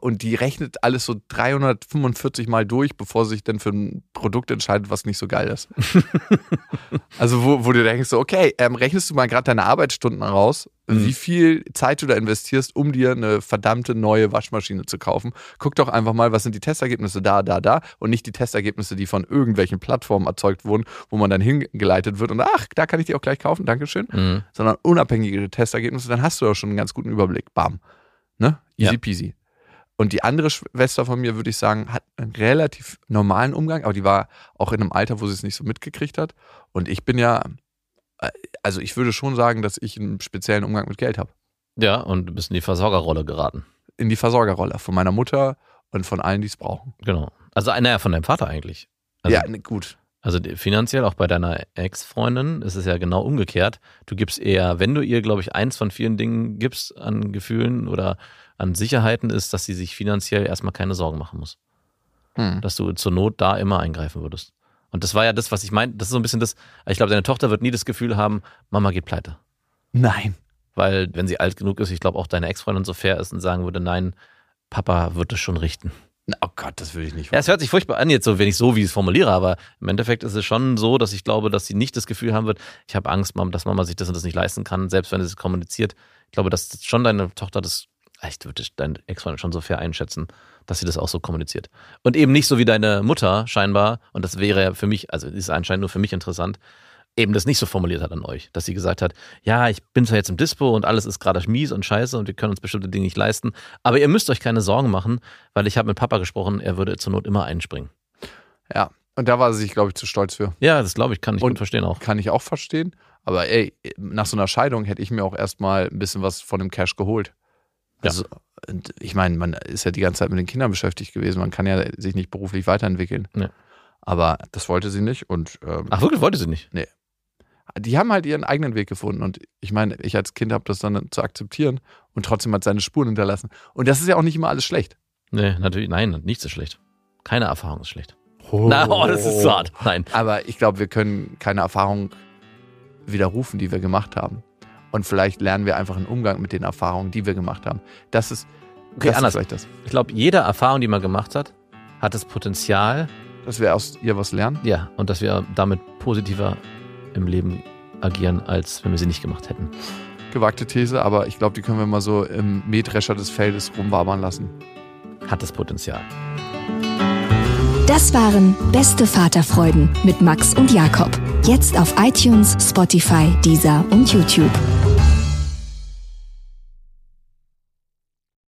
Speaker 2: und die rechnet alles so 345 Mal durch, bevor sie sich dann für ein Produkt entscheidet, was nicht so geil ist. also, wo, wo du denkst, so, okay, ähm, rechnest du mal gerade deine Arbeitsstunden raus,
Speaker 1: Mhm.
Speaker 2: wie viel Zeit du da investierst, um dir eine verdammte neue Waschmaschine zu kaufen. Guck doch einfach mal, was sind die Testergebnisse da, da, da und nicht die Testergebnisse, die von irgendwelchen Plattformen erzeugt wurden, wo man dann hingeleitet wird und ach, da kann ich die auch gleich kaufen, Dankeschön.
Speaker 1: Mhm.
Speaker 2: Sondern unabhängige Testergebnisse, dann hast du doch schon einen ganz guten Überblick. Bam. Ne? Easy
Speaker 1: Ja.
Speaker 2: peasy. Und die andere Schwester von mir, würde ich sagen, hat einen relativ normalen Umgang, aber die war auch in einem Alter, wo sie es nicht so mitgekriegt hat. Und ich bin ja, äh, also ich würde schon sagen, dass ich einen speziellen Umgang mit Geld habe.
Speaker 1: Ja, und du bist in die Versorgerrolle geraten.
Speaker 2: In die Versorgerrolle von meiner Mutter und von allen, die es brauchen.
Speaker 1: Genau. Also, naja, von deinem Vater eigentlich. Also,
Speaker 2: ja, ne, gut.
Speaker 1: Also finanziell, auch bei deiner Ex-Freundin, ist es ja genau umgekehrt. Du gibst eher, wenn du ihr, glaube ich, eins von vielen Dingen gibst an Gefühlen oder an Sicherheiten, ist, dass sie sich finanziell erstmal keine Sorgen machen muss.
Speaker 2: Hm.
Speaker 1: Dass du zur Not da immer eingreifen würdest. Und das war ja das, was ich meine. Das ist so ein bisschen das, ich glaube, deine Tochter wird nie das Gefühl haben, Mama geht pleite.
Speaker 2: Nein.
Speaker 1: Weil, wenn sie alt genug ist, ich glaube auch deine Ex-Freundin so fair ist und sagen würde, nein, Papa wird es schon richten.
Speaker 2: Oh Gott, das will ich nicht.
Speaker 1: Ja, es hört sich furchtbar an, jetzt so, wenn ich so, wie ich es formuliere, aber im Endeffekt ist es schon so, dass ich glaube, dass sie nicht das Gefühl haben wird, ich habe Angst, dass Mama sich das und das nicht leisten kann, selbst wenn sie es kommuniziert. Ich glaube, dass schon deine Tochter das, echt würde dein Ex-Freund schon so fair einschätzen, dass sie das auch so kommuniziert. Und eben nicht so wie deine Mutter scheinbar, und das wäre ja für mich, also ist anscheinend nur für mich interessant, eben das nicht so formuliert hat an euch, dass sie gesagt hat, ja, ich bin zwar jetzt im Dispo und alles ist gerade mies und scheiße und wir können uns bestimmte Dinge nicht leisten, aber ihr müsst euch keine Sorgen machen, weil ich habe mit Papa gesprochen, er würde zur Not immer einspringen.
Speaker 2: Ja. Und da war sie sich, glaube ich, zu stolz für.
Speaker 1: Ja, das glaube ich, kann ich
Speaker 2: Und-
Speaker 1: gut verstehen auch.
Speaker 2: Kann ich auch verstehen. Aber ey, nach so einer Scheidung hätte ich mir auch erstmal ein bisschen was von dem Cash geholt.
Speaker 1: Ja.
Speaker 2: Also, und ich meine, man ist ja die ganze Zeit mit den Kindern beschäftigt gewesen. Man kann ja sich nicht beruflich weiterentwickeln.
Speaker 1: Ja.
Speaker 2: Aber das wollte sie nicht. Und ähm,
Speaker 1: Ach, wirklich, wollte sie nicht?
Speaker 2: Die haben halt ihren eigenen Weg gefunden. Und ich meine, ich als Kind habe das dann zu akzeptieren und trotzdem hat seine Spuren hinterlassen. Und das ist ja auch nicht immer alles schlecht.
Speaker 1: Nee, natürlich, nein, nichts ist schlecht. Keine Erfahrung ist schlecht. Na, oh, das ist so hart. Nein.
Speaker 2: Aber ich glaube, wir können keine Erfahrung widerrufen, die wir gemacht haben. Und vielleicht lernen wir einfach einen Umgang mit den Erfahrungen, die wir gemacht haben. Das ist,
Speaker 1: Okay,
Speaker 2: das ist
Speaker 1: anders.
Speaker 2: vielleicht das.
Speaker 1: Ich glaube, jede Erfahrung, die man gemacht hat, hat das Potenzial,
Speaker 2: Dass wir aus ihr was lernen.
Speaker 1: ja, und dass wir damit positiver im Leben agieren, als wenn wir sie nicht gemacht hätten.
Speaker 2: Gewagte These, aber ich glaube, die können wir mal so im Mähdrescher des Feldes rumwabern lassen.
Speaker 1: Hat das Potenzial.
Speaker 4: Das waren Beste Vaterfreuden mit Max und Jakob. Jetzt auf iTunes, Spotify, Deezer und YouTube.